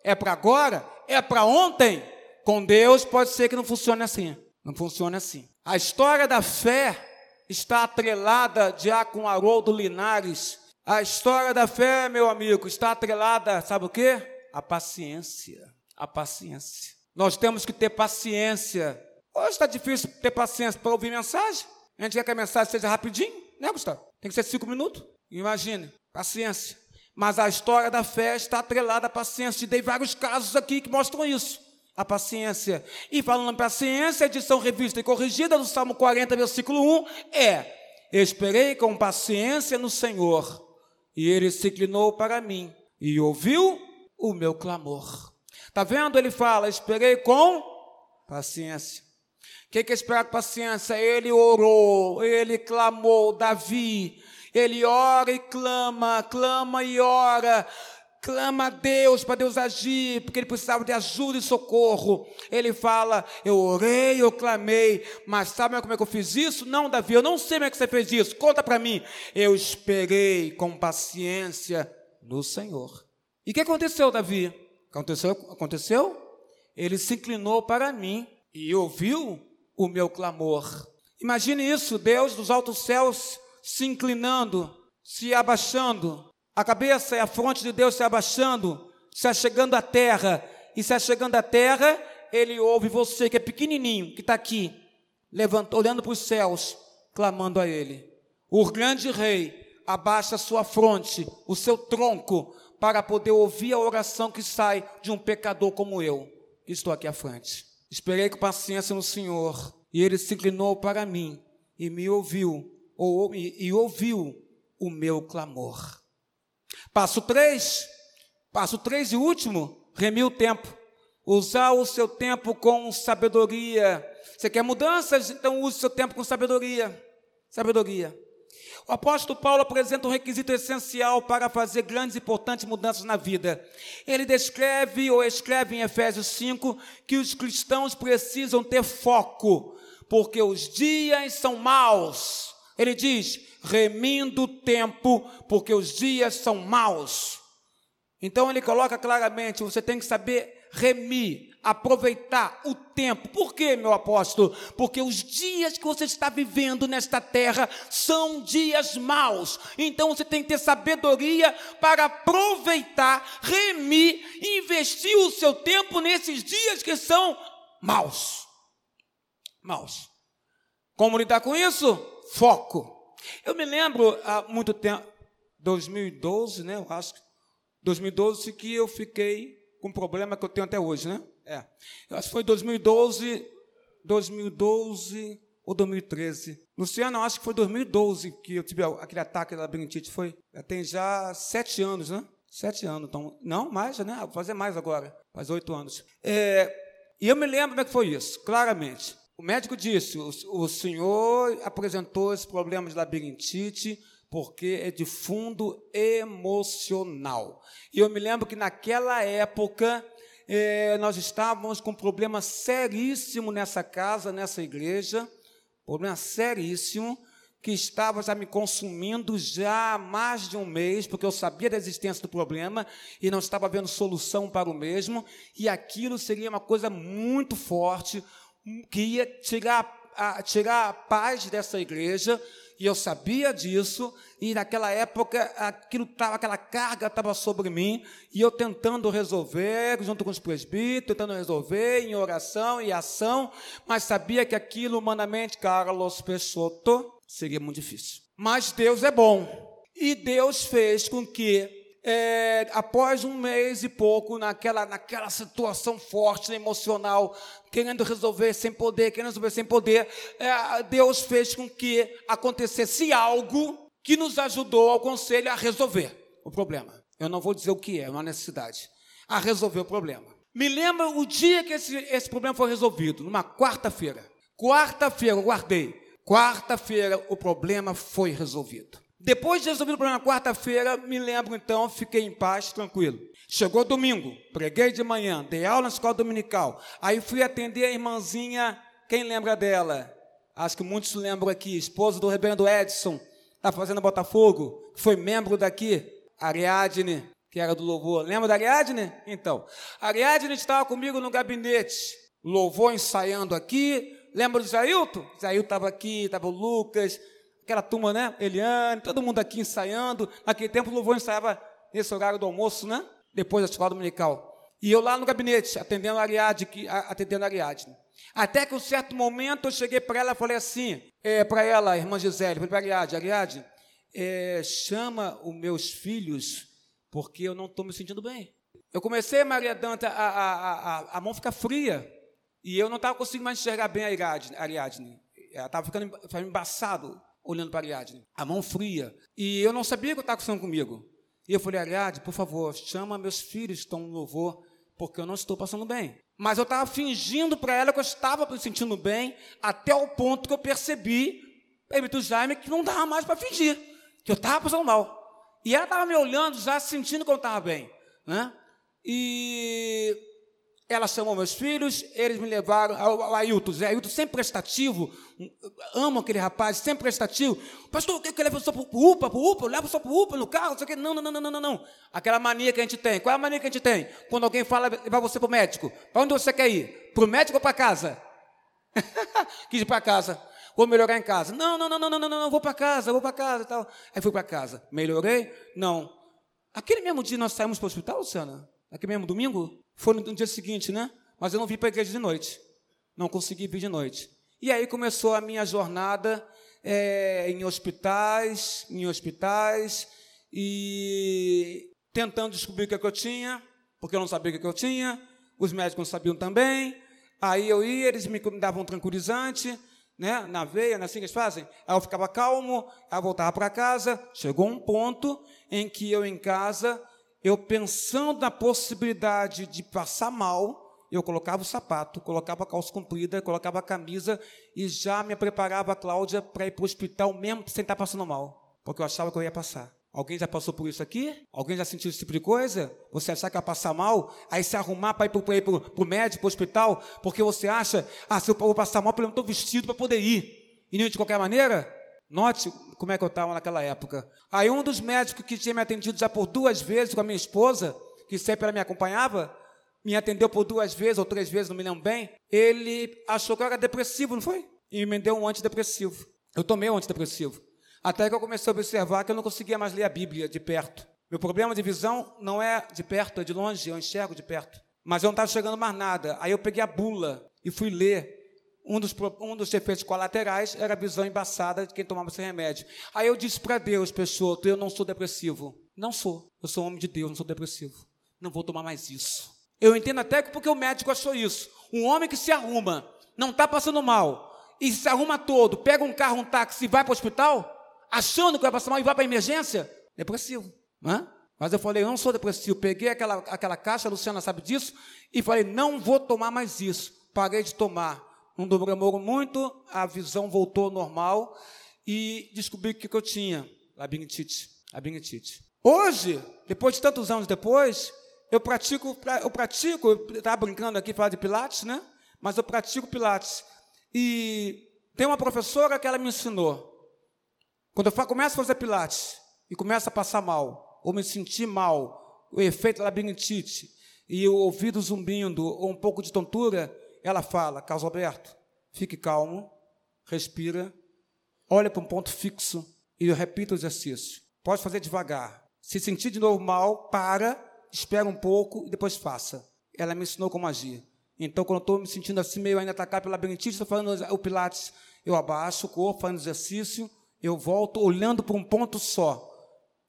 Speaker 1: É para agora? É para ontem? Com Deus pode ser que não funcione assim. Não funcione assim. A história da fé está atrelada já com Haroldo Linares. A história da fé, meu amigo, está atrelada, sabe o quê? A paciência a paciência. Nós temos que ter paciência. Hoje está difícil ter paciência para ouvir mensagem. A gente quer que a mensagem seja rapidinho, né, Gustavo? Tem que ser cinco minutos. Imagine, paciência. Mas a história da fé está atrelada à paciência. E dei vários casos aqui que mostram isso. A paciência. E falando em paciência, edição revista e corrigida do Salmo 40, versículo 1 é: Esperei com paciência no Senhor, e ele se inclinou para mim e ouviu o meu clamor. Está vendo? Ele fala: esperei com paciência. O que, que é esperar com paciência? Ele orou, ele clamou, Davi. Ele ora e clama, clama e ora, clama a Deus para Deus agir, porque ele precisava de ajuda e socorro. Ele fala: Eu orei, eu clamei, mas sabe como é que eu fiz isso? Não, Davi, eu não sei como é que você fez isso. Conta para mim. Eu esperei com paciência no Senhor. E o que aconteceu, Davi? Aconteceu? Aconteceu? Ele se inclinou para mim e ouviu o meu clamor. Imagine isso, Deus dos altos céus se inclinando, se abaixando, a cabeça e a fronte de Deus se abaixando, se achegando à terra, e se achegando à terra, ele ouve você que é pequenininho, que está aqui, levanta, olhando para os céus, clamando a ele. O grande rei abaixa a sua fronte, o seu tronco, para poder ouvir a oração que sai de um pecador como eu, que estou aqui à frente. Esperei com paciência no Senhor, e ele se inclinou para mim e me ouviu, ou, e, e ouviu o meu clamor. Passo 3, passo 3 e último, remir o tempo. Usar o seu tempo com sabedoria. Você quer mudanças? Então use o seu tempo com sabedoria. Sabedoria. O apóstolo Paulo apresenta um requisito essencial para fazer grandes e importantes mudanças na vida. Ele descreve ou escreve em Efésios 5 que os cristãos precisam ter foco, porque os dias são maus. Ele diz: remindo o tempo, porque os dias são maus. Então ele coloca claramente: você tem que saber remir, aproveitar o tempo. Por quê, meu apóstolo? Porque os dias que você está vivendo nesta terra são dias maus. Então você tem que ter sabedoria para aproveitar, remir, investir o seu tempo nesses dias que são maus. Maus. Como lidar com isso? Foco. Eu me lembro há muito tempo, 2012, né? Eu acho que 2012 que eu fiquei com um problema que eu tenho até hoje, né? É. Eu acho que foi 2012, 2012 ou 2013. Luciano, eu acho que foi 2012 que eu tive aquele ataque da labirintite. Foi, já tem já sete anos, né? Sete anos, então, não, mais, né? Vou fazer mais agora, faz oito anos. É, e eu me lembro como é que foi isso, claramente. O médico disse: o, senhor apresentou esse problema de labirintite porque é de fundo emocional. E eu me lembro que naquela época é, nós estávamos com um problema seríssimo nessa casa, nessa igreja, problema seríssimo, que estava já me consumindo já há mais de um mês, porque eu sabia da existência do problema e não estava vendo solução para o mesmo, e aquilo seria uma coisa muito forte, que ia tirar a, tirar a paz dessa igreja, e eu sabia disso, e naquela época aquilo tava, aquela carga estava sobre mim, e eu tentando resolver, junto com os presbíteros, tentando resolver em oração e ação, mas sabia que aquilo humanamente, Carlos Peixoto, seria muito difícil. Mas Deus é bom, e Deus fez com que é, após um mês e pouco, naquela, naquela situação forte, emocional, querendo resolver sem poder, querendo resolver sem poder, é, Deus fez com que acontecesse algo que nos ajudou ao conselho a resolver o problema. Eu não vou dizer o que é, é uma necessidade. A resolver o problema. Me lembra o dia que esse, esse problema foi resolvido, numa quarta-feira. Quarta-feira, eu guardei. Quarta-feira o problema foi resolvido. Depois de resolver o problema na quarta-feira, me lembro então, fiquei em paz, tranquilo. Chegou domingo, preguei de manhã, dei aula na escola dominical. Aí fui atender a irmãzinha, quem lembra dela? Acho que muitos lembram aqui, esposa do reverendo Edson, da Fazenda Botafogo, foi membro daqui, Ariadne, que era do louvor. Lembra da Ariadne? Então, Ariadne estava comigo no gabinete, louvor ensaiando aqui. Lembra do Jailton? Jailton estava aqui, estava o Lucas, aquela turma, né? Eliane, todo mundo aqui ensaiando. Naquele tempo o louvor ensaiava nesse horário do almoço, né? Depois da escola dominical. E eu lá no gabinete, atendendo a Ariadne, atendendo a Ariadne. Até que um certo momento eu cheguei para ela e falei assim, é, para ela, irmã Gisele, falei para Ariadne, Ariadne, é, chama os meus filhos, porque eu não estou me sentindo bem. Eu comecei, Maria Danta, a, a, a, a mão ficar fria, e eu não estava conseguindo mais enxergar bem a Ariadne. Ariadne. Ela estava ficando embaçado olhando para a Ariadne, a mão fria. E eu não sabia que estava acontecendo comigo. E eu falei, Ariadne, por favor, chama meus filhos que estão no louvor, porque eu não estou passando bem. Mas eu estava fingindo para ela que eu estava me sentindo bem, até o ponto que eu percebi, Espírito Jaime, que não dava mais para fingir, que eu estava passando mal. E ela estava me olhando, já sentindo que eu estava bem. Né? E ela chamou meus filhos, eles me levaram ao, Ailton. Zé Ailton, sempre prestativo, amo aquele rapaz, sempre prestativo. Pastor, o que eu levo só para o UPA, para o UPA? Eu levo só para o UPA no carro? Não, não, não, não, não, não. Aquela mania que a gente tem. Qual é a mania que a gente tem? Quando alguém fala, levar você para o médico. Para onde você quer ir? Para o médico ou para casa? *laughs* Quis ir para casa. Vou melhorar em casa. Não, não, não, não, não, não, não, vou para casa, vou para casa e tal. Aí fui para casa. Melhorei? Não. Aquele mesmo dia nós saímos para o hospital, Luciana? Aquele mesmo domingo? Foi no dia seguinte, né? Mas eu não vim para a igreja de noite. Não consegui vir de noite. E aí começou a minha jornada é, em hospitais, em hospitais, e tentando descobrir o que, é que eu tinha, porque eu não sabia o que, é que eu tinha, os médicos não sabiam também. Aí eu ia, eles me davam um tranquilizante, né, na veia, né, assim que eles fazem. Aí eu ficava calmo, aí eu voltava para casa. Chegou um ponto em que eu em casa eu pensando na possibilidade de passar mal, eu colocava o sapato, colocava a calça comprida, colocava a camisa e já me preparava, Cláudia, para ir para o hospital mesmo sem estar passando mal, porque eu achava que eu ia passar. Alguém já passou por isso aqui? Alguém já sentiu esse tipo de coisa? Você achar que ia passar mal, aí se arrumar para ir para o médico, para o hospital, porque você acha, ah, se eu vou passar mal, eu não estou vestido para poder ir. E de qualquer maneira? Note como é que eu estava naquela época. Aí um dos médicos que tinha me atendido já por duas vezes com a minha esposa, que sempre ela me acompanhava, me atendeu por duas vezes ou três vezes, não me lembro bem, ele achou que eu era depressivo, não foi? E me deu um antidepressivo. Eu tomei um antidepressivo. Até que eu comecei a observar que eu não conseguia mais ler a Bíblia de perto. Meu problema de visão não é de perto, é de longe, eu enxergo de perto. Mas eu não estava chegando mais nada. Aí eu peguei a bula e fui ler um dos, um dos efeitos colaterais era a visão embaçada de quem tomava esse remédio. Aí eu disse para Deus, Peixoto, eu não sou depressivo. Não sou. Eu sou homem de Deus, não sou depressivo. Não vou tomar mais isso. Eu entendo até que porque o médico achou isso. Um homem que se arruma, não está passando mal, e se arruma todo, pega um carro, um táxi e vai para o hospital, achando que vai passar mal e vai para a emergência, depressivo. Mas eu falei, eu não sou depressivo. Peguei aquela, aquela caixa, a Luciana sabe disso, e falei, não vou tomar mais isso. Parei de tomar. Não demorou muito, a visão voltou ao normal e descobri o que, eu tinha. Labirintite. Labirintite. Hoje, depois de tantos anos depois, eu pratico, eu pratico, eu estava brincando aqui, falar de Pilates, né? Mas eu pratico Pilates. E tem uma professora que ela me ensinou. Quando eu começo a fazer Pilates e começo a passar mal, ou me sentir mal, o efeito labirintite, e o ouvido zumbindo, ou um pouco de tontura, ela fala, Carlos Alberto, fique calmo, respira, olha para um ponto fixo e repita o exercício. Pode fazer devagar. Se sentir de novo mal, para, espera um pouco e depois faça. Ela me ensinou como agir. Então, quando eu estou me sentindo assim, meio ainda atacado pela labirintite, estou fazendo o Pilates, eu abaixo o corpo, fazendo exercício, eu volto olhando para um ponto só.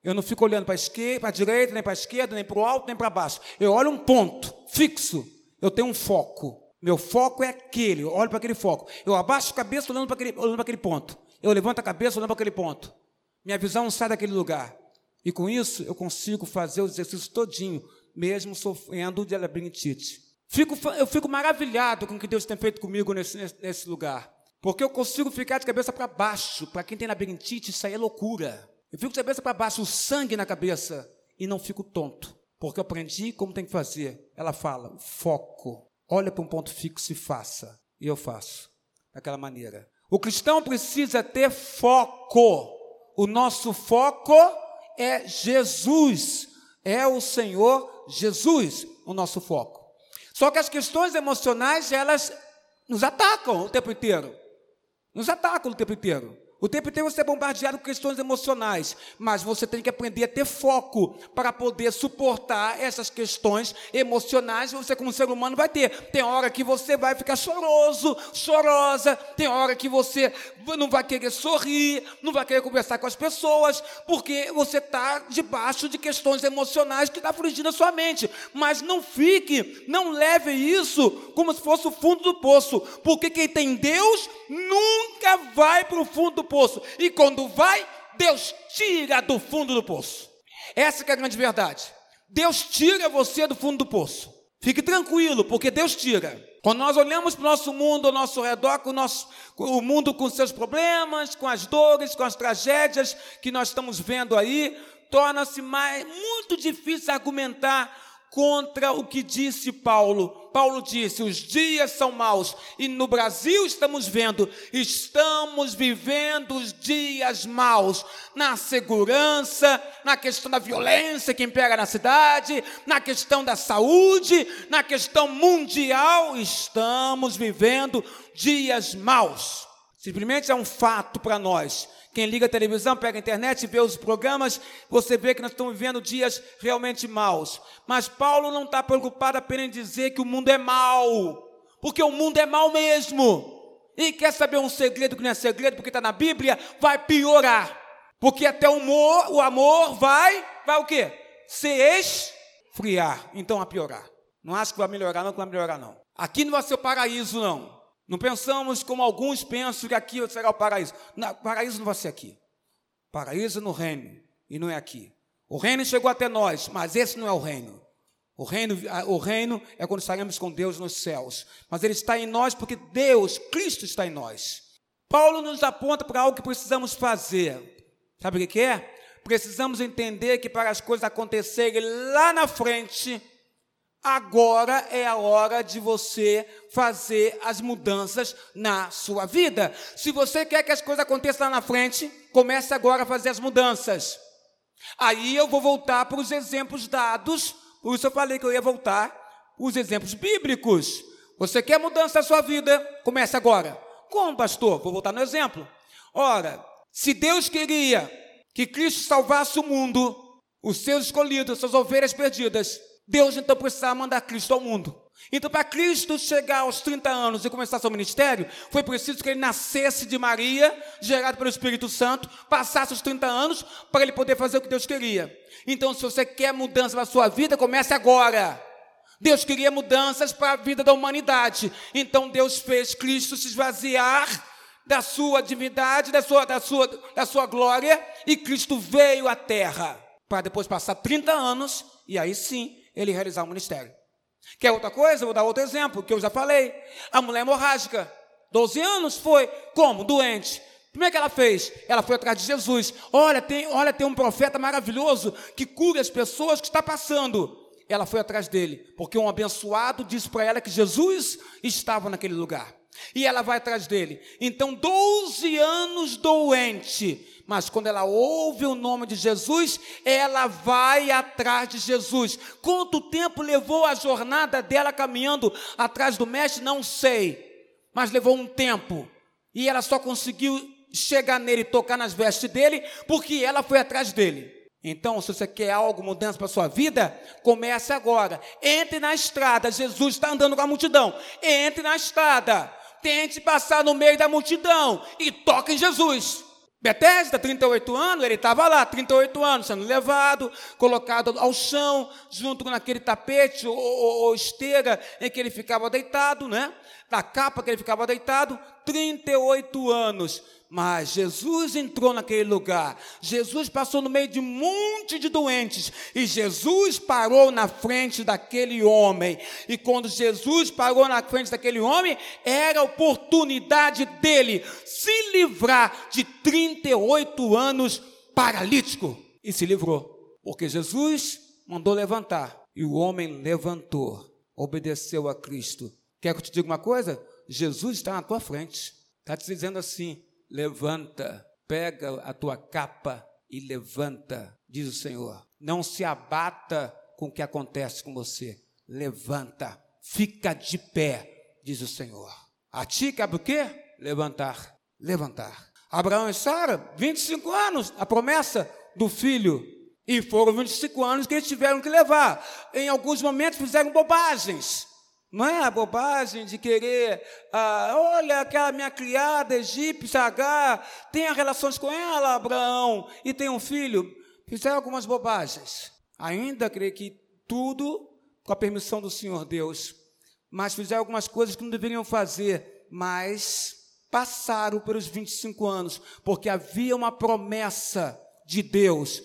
Speaker 1: Eu não fico olhando para a esquerda, para a direita, nem para a esquerda, nem para o alto, nem para baixo. Eu olho um ponto fixo. Eu tenho um foco. Meu foco é aquele, eu olho para aquele foco. Eu abaixo a cabeça olhando para aquele, olhando para aquele ponto. Eu levanto a cabeça olhando para aquele ponto. Minha visão sai daquele lugar. E com isso eu consigo fazer o exercício todinho, mesmo sofrendo de labirintite. Fico, eu fico maravilhado com o que Deus tem feito comigo nesse, nesse lugar. Porque eu consigo ficar de cabeça para baixo. Para quem tem labirintite, isso aí é loucura. Eu fico de cabeça para baixo, o sangue na cabeça, e não fico tonto. Porque eu aprendi como tem que fazer. Ela fala, foco. Olha para um ponto fixo e faça. E eu faço. Daquela maneira. O cristão precisa ter foco. O nosso foco é Jesus. É o Senhor Jesus o nosso foco. Só que as questões emocionais, elas nos atacam o tempo inteiro. Nos atacam o tempo inteiro. O tempo inteiro você é bombardeado com questões emocionais, mas você tem que aprender a ter foco para poder suportar essas questões emocionais. Você, como ser humano, vai ter. Tem hora que você vai ficar choroso, chorosa, tem hora que você não vai querer sorrir, não vai querer conversar com as pessoas, porque você está debaixo de questões emocionais que está afligindo a sua mente. Mas não fique, não leve isso como se fosse o fundo do poço, porque quem tem Deus nunca vai para o fundo do poço. E quando vai, Deus tira do fundo do poço. Essa é a grande verdade. Deus tira você do fundo do poço. Fique tranquilo, porque Deus tira. Quando nós olhamos para o nosso mundo ao nosso redor, com o, nosso, o mundo com seus problemas, com as dores, com as tragédias que nós estamos vendo aí, torna-se muito difícil argumentar contra o que disse Paulo. Paulo disse: os dias são maus, e no Brasil estamos vendo, estamos vivendo os dias maus, na segurança, na questão da violência que impera na cidade, na questão da saúde, na questão mundial, estamos vivendo dias maus. Simplesmente é um fato para nós. Quem liga a televisão, pega a internet, vê os programas, você vê que nós estamos vivendo dias realmente maus. Mas Paulo não está preocupado apenas em dizer que o mundo é mau, porque o mundo é mau mesmo. E quer saber um segredo que não é segredo, porque está na Bíblia? Vai piorar. Porque até o amor, o amor vai, vai o quê? Se esfriar. Então a piorar. Não acho que vai melhorar, não, que vai melhorar, não. Aqui não vai ser o paraíso, não. Não pensamos como alguns pensam que aqui será o paraíso. Não, paraíso não vai ser aqui. Paraíso é no reino e não é aqui. O reino chegou até nós, mas esse não é o reino. O reino, o reino é quando estaremos com Deus nos céus. Mas ele está em nós porque Deus, Cristo está em nós. Paulo nos aponta para algo que precisamos fazer. Sabe o que é? Precisamos entender que para as coisas acontecerem lá na frente, Agora é a hora de você fazer as mudanças na sua vida. Se você quer que as coisas aconteçam lá na frente, comece agora a fazer as mudanças. Aí eu vou voltar para os exemplos dados, por isso eu falei que eu ia voltar os exemplos bíblicos. Você quer mudança na sua vida? Comece agora. Como, pastor? Vou voltar no exemplo. Ora, se Deus queria que Cristo salvasse o mundo, os seus escolhidos, suas ovelhas perdidas, Deus então precisava mandar Cristo ao mundo.
Speaker 2: Então, para Cristo chegar aos 30 anos e começar seu ministério, foi preciso que ele nascesse de Maria, gerado pelo Espírito Santo, passasse os 30 anos para ele poder fazer o que Deus queria. Então, se você quer mudança na sua vida, comece agora. Deus queria mudanças para a vida da humanidade. Então, Deus fez Cristo se esvaziar da sua divindade, da sua, da sua, da sua glória, e Cristo veio à terra para depois passar 30 anos e aí sim ele realizar o ministério. Quer outra coisa? Vou dar outro exemplo que eu já falei. A mulher hemorrágica, 12 anos foi como? Doente. Como é que ela fez? Ela foi atrás de Jesus. Olha, tem, olha, tem um profeta maravilhoso que cura as pessoas que está passando. Ela foi atrás dele, porque um abençoado disse para ela que Jesus estava naquele lugar. E ela vai atrás dele. Então, 12 anos doente, mas quando ela ouve o nome de Jesus, ela vai atrás de Jesus. Quanto tempo levou a jornada dela caminhando atrás do mestre? Não sei, mas levou um tempo. E ela só conseguiu chegar nele, tocar nas vestes dele, porque ela foi atrás dele. Então, se você quer algo, mudança para a sua vida, comece agora. Entre na estrada. Jesus está andando com a multidão. Entre na estrada. Tente passar no meio da multidão e toque em Jesus. Betesda, 38 anos, ele estava lá, 38 anos, sendo levado, colocado ao chão, junto naquele tapete ou, ou, ou esteira em que ele ficava deitado, né? Da capa que ele ficava deitado, 38 anos. Mas Jesus entrou naquele lugar. Jesus passou no meio de um monte de doentes. E Jesus parou na frente daquele homem. E quando Jesus parou na frente daquele homem, era a oportunidade dele se livrar de 38 anos paralítico. E se livrou. Porque Jesus mandou levantar. E o homem levantou. Obedeceu a Cristo. Quer que eu te diga uma coisa? Jesus está na tua frente. Está te dizendo assim: levanta, pega a tua capa e levanta, diz o Senhor. Não se abata com o que acontece com você. Levanta, fica de pé, diz o Senhor. A ti cabe o quê? Levantar, levantar. Abraão e Sara, 25 anos, a promessa do filho. E foram 25 anos que eles tiveram que levar. Em alguns momentos fizeram bobagens. Não é a bobagem de querer, ah, olha aquela minha criada egípcia, H, tenha relações com ela, Abraão, e tem um filho. Fizeram algumas bobagens. Ainda creio que tudo com a permissão do Senhor Deus. Mas fizeram algumas coisas que não deveriam fazer. Mas passaram pelos 25 anos, porque havia uma promessa de Deus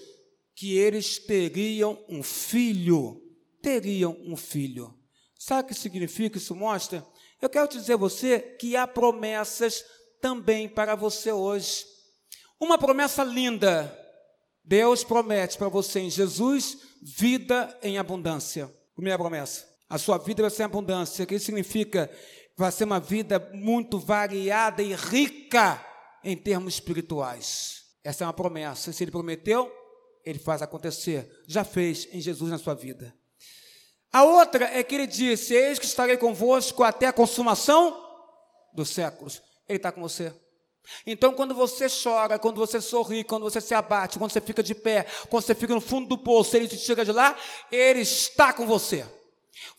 Speaker 2: que eles teriam um filho. Teriam um filho. Sabe o que significa? Isso mostra? Eu quero dizer a você que há promessas também para você hoje. Uma promessa linda. Deus promete para você em Jesus vida em abundância. Primeira promessa. A sua vida vai ser em abundância. O que significa? Vai ser uma vida muito variada e rica em termos espirituais. Essa é uma promessa. Se ele prometeu, ele faz acontecer. Já fez em Jesus na sua vida. A outra é que ele disse: Eis que estarei convosco até a consumação dos séculos. Ele está com você. Então, quando você chora, quando você sorri, quando você se abate, quando você fica de pé, quando você fica no fundo do poço, ele te tira de lá, ele está com você.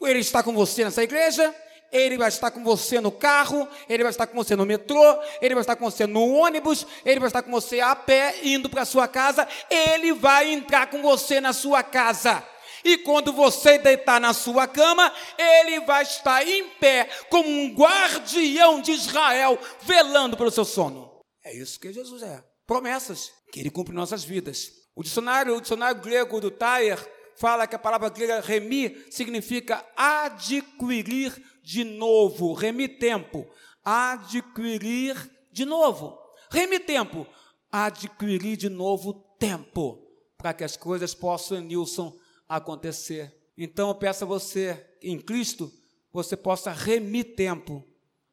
Speaker 2: Ele está com você nessa igreja, ele vai estar com você no carro, ele vai estar com você no metrô, ele vai estar com você no ônibus, ele vai estar com você a pé indo para sua casa, ele vai entrar com você na sua casa. E quando você deitar na sua cama, ele vai estar em pé, como um guardião de Israel, velando pelo seu sono. É isso que Jesus é. Promessas que ele cumpre em nossas vidas. O dicionário, o dicionário grego do Thayer fala que a palavra grega remi significa adquirir de novo. Remi tempo. Adquirir de novo. Remi tempo. Adquirir de novo tempo. Para que as coisas possam, Nilson, acontecer. Então eu peço a você, em Cristo, você possa remir tempo,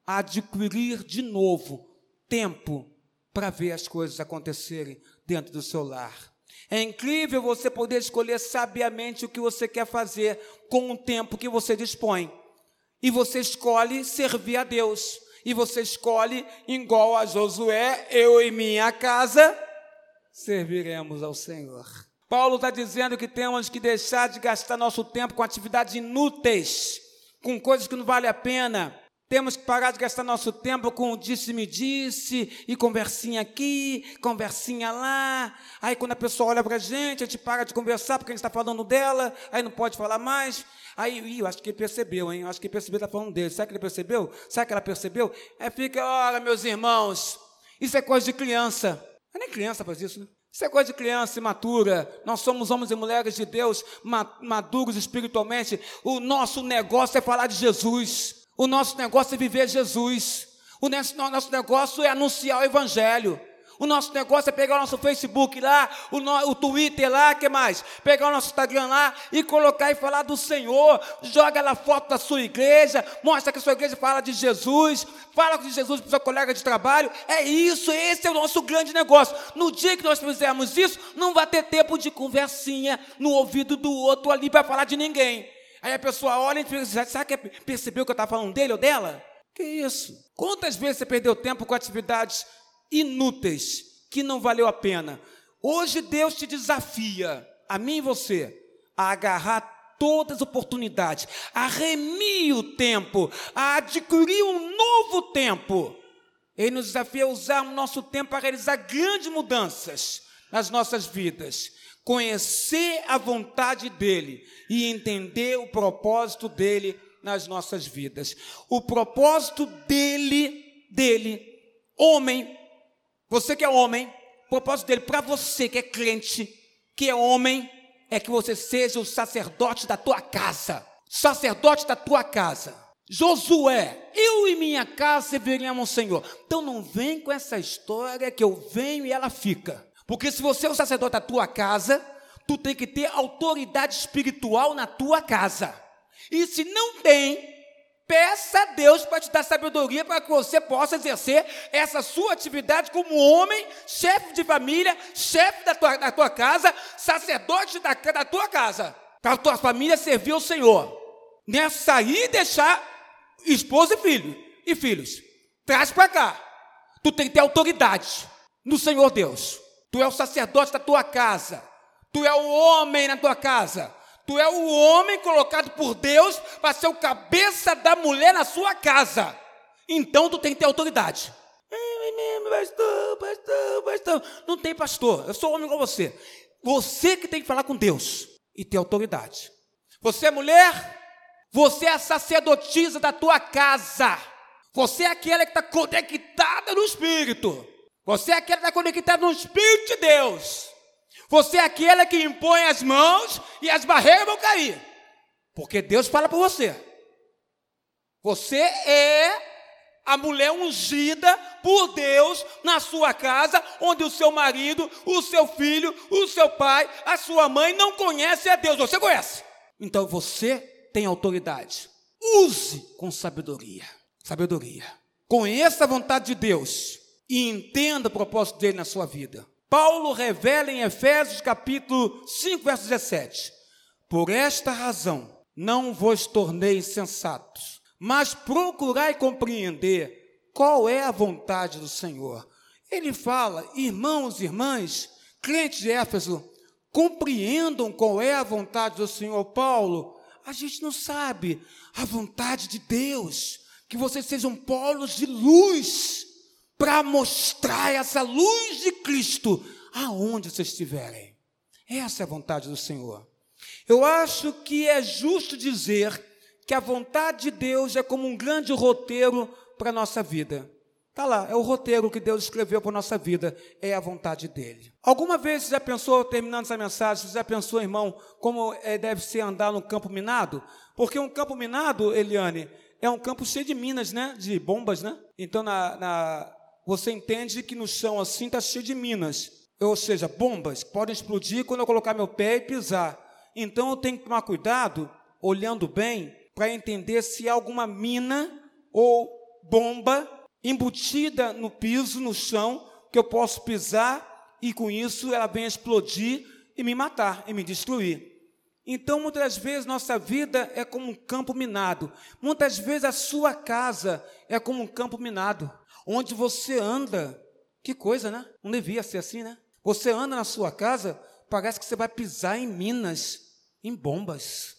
Speaker 2: adquirir de novo tempo para ver as coisas acontecerem dentro do seu lar. É incrível você poder escolher sabiamente o que você quer fazer com o tempo que você dispõe. E você escolhe servir a Deus. E você escolhe, igual a Josué, eu e minha casa serviremos ao Senhor. Paulo está dizendo que temos que deixar de gastar nosso tempo com atividades inúteis, com coisas que não vale a pena. Temos que parar de gastar nosso tempo com disse-me-disse e conversinha aqui, conversinha lá. Aí quando a pessoa olha para a gente, a gente para de conversar porque a gente está falando dela, aí não pode falar mais. Aí, ih, eu acho que ele percebeu, hein? Eu acho que ele percebeu, está falando dele. Será que ele percebeu? Será que ela percebeu? Aí fica, olha, meus irmãos, isso é coisa de criança. É nem criança faz isso, né? Isso é coisa de criança imatura. Nós somos homens e mulheres de Deus, maduros espiritualmente. O nosso negócio é falar de Jesus. O nosso negócio é viver Jesus. O nosso negócio é anunciar o Evangelho. O nosso negócio é pegar o nosso Facebook lá, o, no, o Twitter lá, que mais? Pegar o nosso Instagram lá e colocar e falar do Senhor. Joga lá foto da sua igreja, mostra que a sua igreja fala de Jesus, fala de Jesus para o seu colega de trabalho. É isso, esse é o nosso grande negócio. No dia que nós fizermos isso, não vai ter tempo de conversinha no ouvido do outro ali para falar de ninguém. Aí a pessoa olha e diz, será que percebeu que eu estava falando dele ou dela? Que isso? Quantas vezes você perdeu tempo com atividades inúteis, que não valeu a pena? Hoje Deus te desafia, a mim e você, a agarrar todas as oportunidades, a remir o tempo, a adquirir um novo tempo. Ele nos desafia a usar o nosso tempo para realizar grandes mudanças nas nossas vidas conhecer a vontade dele e entender o propósito dele nas nossas vidas. O propósito dele, dele, homem, você que é homem, o propósito dele para você que é crente, que é homem, é que você seja o sacerdote da tua casa. Sacerdote da tua casa. Josué, eu e minha casa serviremos ao Senhor. Então não vem com essa história que eu venho e ela fica. Porque se você é o sacerdote da tua casa, tu tem que ter autoridade espiritual na tua casa. E se não tem, peça a Deus para te dar sabedoria para que você possa exercer essa sua atividade como homem, chefe de família, chefe da tua, da tua casa, sacerdote da, da tua casa, para a tua família servir ao Senhor. Nessa sair e deixar esposa e filho e filhos. Traz para cá. Tu tem que ter autoridade no Senhor Deus. Tu é o sacerdote da tua casa. Tu é o homem na tua casa. Tu é o homem colocado por Deus para ser o cabeça da mulher na sua casa. Então tu tem que ter autoridade. Pastor, pastor, pastor. Não tem pastor. Eu sou homem igual você. Você que tem que falar com Deus e ter autoridade. Você é mulher, você é a sacerdotisa da tua casa. Você é aquela que está conectada no Espírito. Você é aquele que está conectado no Espírito de Deus. Você é aquele que impõe as mãos e as barreiras vão cair. Porque Deus fala por você. Você é a mulher ungida por Deus na sua casa, onde o seu marido, o seu filho, o seu pai, a sua mãe não conhecem a Deus. Você conhece. Então você tem autoridade. Use com sabedoria. Sabedoria. Conheça a vontade de Deus e entenda o propósito dele na sua vida. Paulo revela em Efésios capítulo 5, verso 17: Por esta razão não vos tornei insensatos, mas procurai compreender qual é a vontade do Senhor. Ele fala, irmãos e irmãs, crentes de Éfeso, compreendam qual é a vontade do Senhor. Paulo, a gente não sabe a vontade de Deus, que vocês sejam polos de luz para mostrar essa luz de Cristo aonde vocês estiverem. Essa é a vontade do Senhor. Eu acho que é justo dizer que a vontade de Deus é como um grande roteiro para a nossa vida. Está lá, é o roteiro que Deus escreveu para a nossa vida, é a vontade dele. Alguma vez você já pensou, terminando essa mensagem, você já pensou, irmão, como é, deve ser andar no campo minado? Porque um campo minado, Eliane, é um campo cheio de minas, né? De bombas, né? Então, na, na você entende que no chão assim está cheio de minas, ou seja, bombas que podem explodir quando eu colocar meu pé e pisar. Então eu tenho que tomar cuidado, olhando bem, para entender se há alguma mina ou bomba embutida no piso, no chão, que eu posso pisar e com isso ela venha explodir e me matar e me destruir. Então, muitas vezes, nossa vida é como um campo minado. Muitas vezes, a sua casa é como um campo minado onde você anda. Que coisa, né? Não devia ser assim, né? Você anda na sua casa, parece que você vai pisar em minas, em bombas.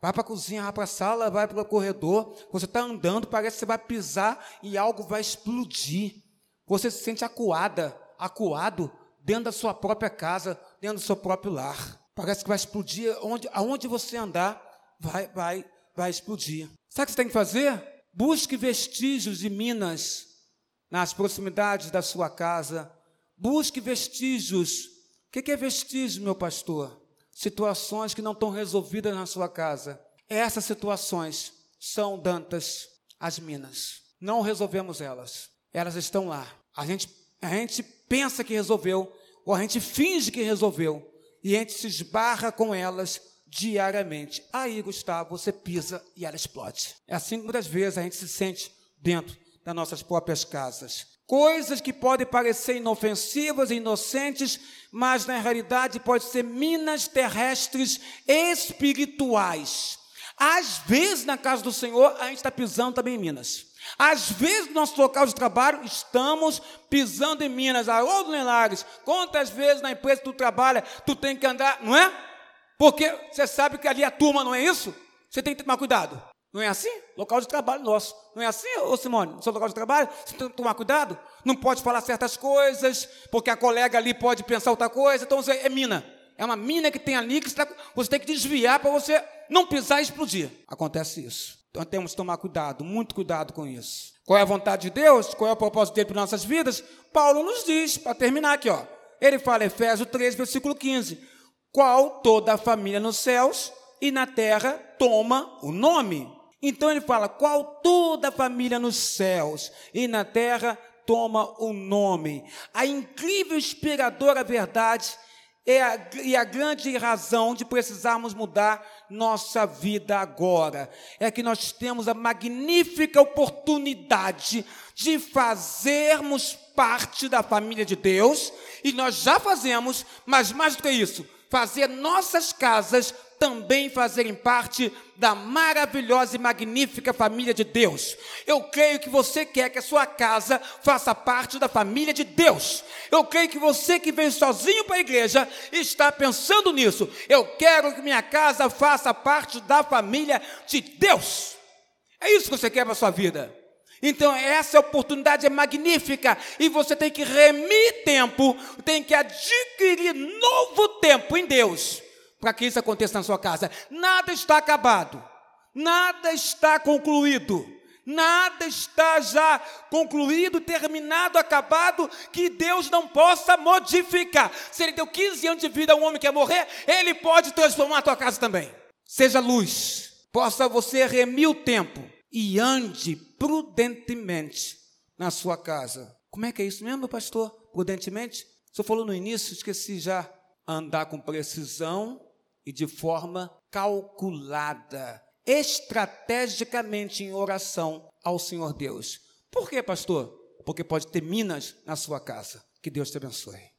Speaker 2: Vai para a cozinha, vai para a sala, vai para o corredor. Você está andando, parece que você vai pisar e algo vai explodir. Você se sente acuada, acuado dentro da sua própria casa, dentro do seu próprio lar. Parece que vai explodir. Onde, aonde você andar, vai, vai, vai explodir. Sabe o que você tem que fazer? Busque vestígios de minas nas proximidades da sua casa. Busque vestígios. O que é vestígio, meu pastor? Situações que não estão resolvidas na sua casa. Essas situações são, Dantas, as minas. Não resolvemos elas. Elas estão lá. A gente, a gente pensa que resolveu, ou a gente finge que resolveu, e a gente se esbarra com elas diariamente. Aí, Gustavo, você pisa e ela explode. É assim que muitas vezes a gente se sente dentro das nossas próprias casas. Coisas que podem parecer inofensivas e inocentes, mas na realidade podem ser minas terrestres espirituais. Às vezes, na casa do Senhor, a gente está pisando também em minas. Às vezes, no nosso local de trabalho, estamos pisando em minas. Ah, ô, Lenares, quantas vezes na empresa que tu trabalha, tu tem que andar, não é? Porque você sabe que ali a turma não é isso? Você tem que tomar cuidado. Não é assim? Local de trabalho nosso. Não é assim, ô Simone? No seu local de trabalho, você tem que tomar cuidado. Não pode falar certas coisas, porque a colega ali pode pensar outra coisa. Então é mina. É uma mina que tem ali que você, tá, tem que desviar para você não pisar e explodir. Acontece isso. Então temos que tomar cuidado, muito cuidado com isso. Qual é a vontade de Deus? Qual é o propósito dele para nossas vidas? Paulo nos diz, para terminar aqui, ó. Ele fala, Efésios 3, versículo 15: Qual toda a família nos céus e na terra toma o nome. Então ele fala, qual toda a família nos céus e na terra toma o nome. A incrível inspiradora verdade é a, e a grande razão de precisarmos mudar nossa vida agora é que nós temos a magnífica oportunidade de fazermos parte da família de Deus, e nós já fazemos, mas mais do que isso, fazer nossas casas também fazerem parte da maravilhosa e magnífica família de Deus. Eu creio que você quer que a sua casa faça parte da família de Deus. Eu creio que você que veio sozinho para a igreja está pensando nisso. Eu quero que minha casa faça parte da família de Deus. É isso que você quer para a sua vida. Então, essa oportunidade é magnífica e você tem que remir tempo, tem que adquirir novo tempo em Deus para que isso aconteça na sua casa. Nada está acabado, nada está concluído, nada está já concluído, terminado, acabado, que Deus não possa modificar. Se Ele deu 15 anos de vida a um homem que quer morrer, Ele pode transformar a tua casa também. Seja luz, possa você remir o tempo e ande prudentemente na sua casa. Como é que é isso mesmo, pastor? Prudentemente? Senhor falou no início, esqueci já. Andar com precisão e de forma calculada, estrategicamente em oração ao Senhor Deus. Por quê, pastor? Porque pode ter minas na sua casa. Que Deus te abençoe.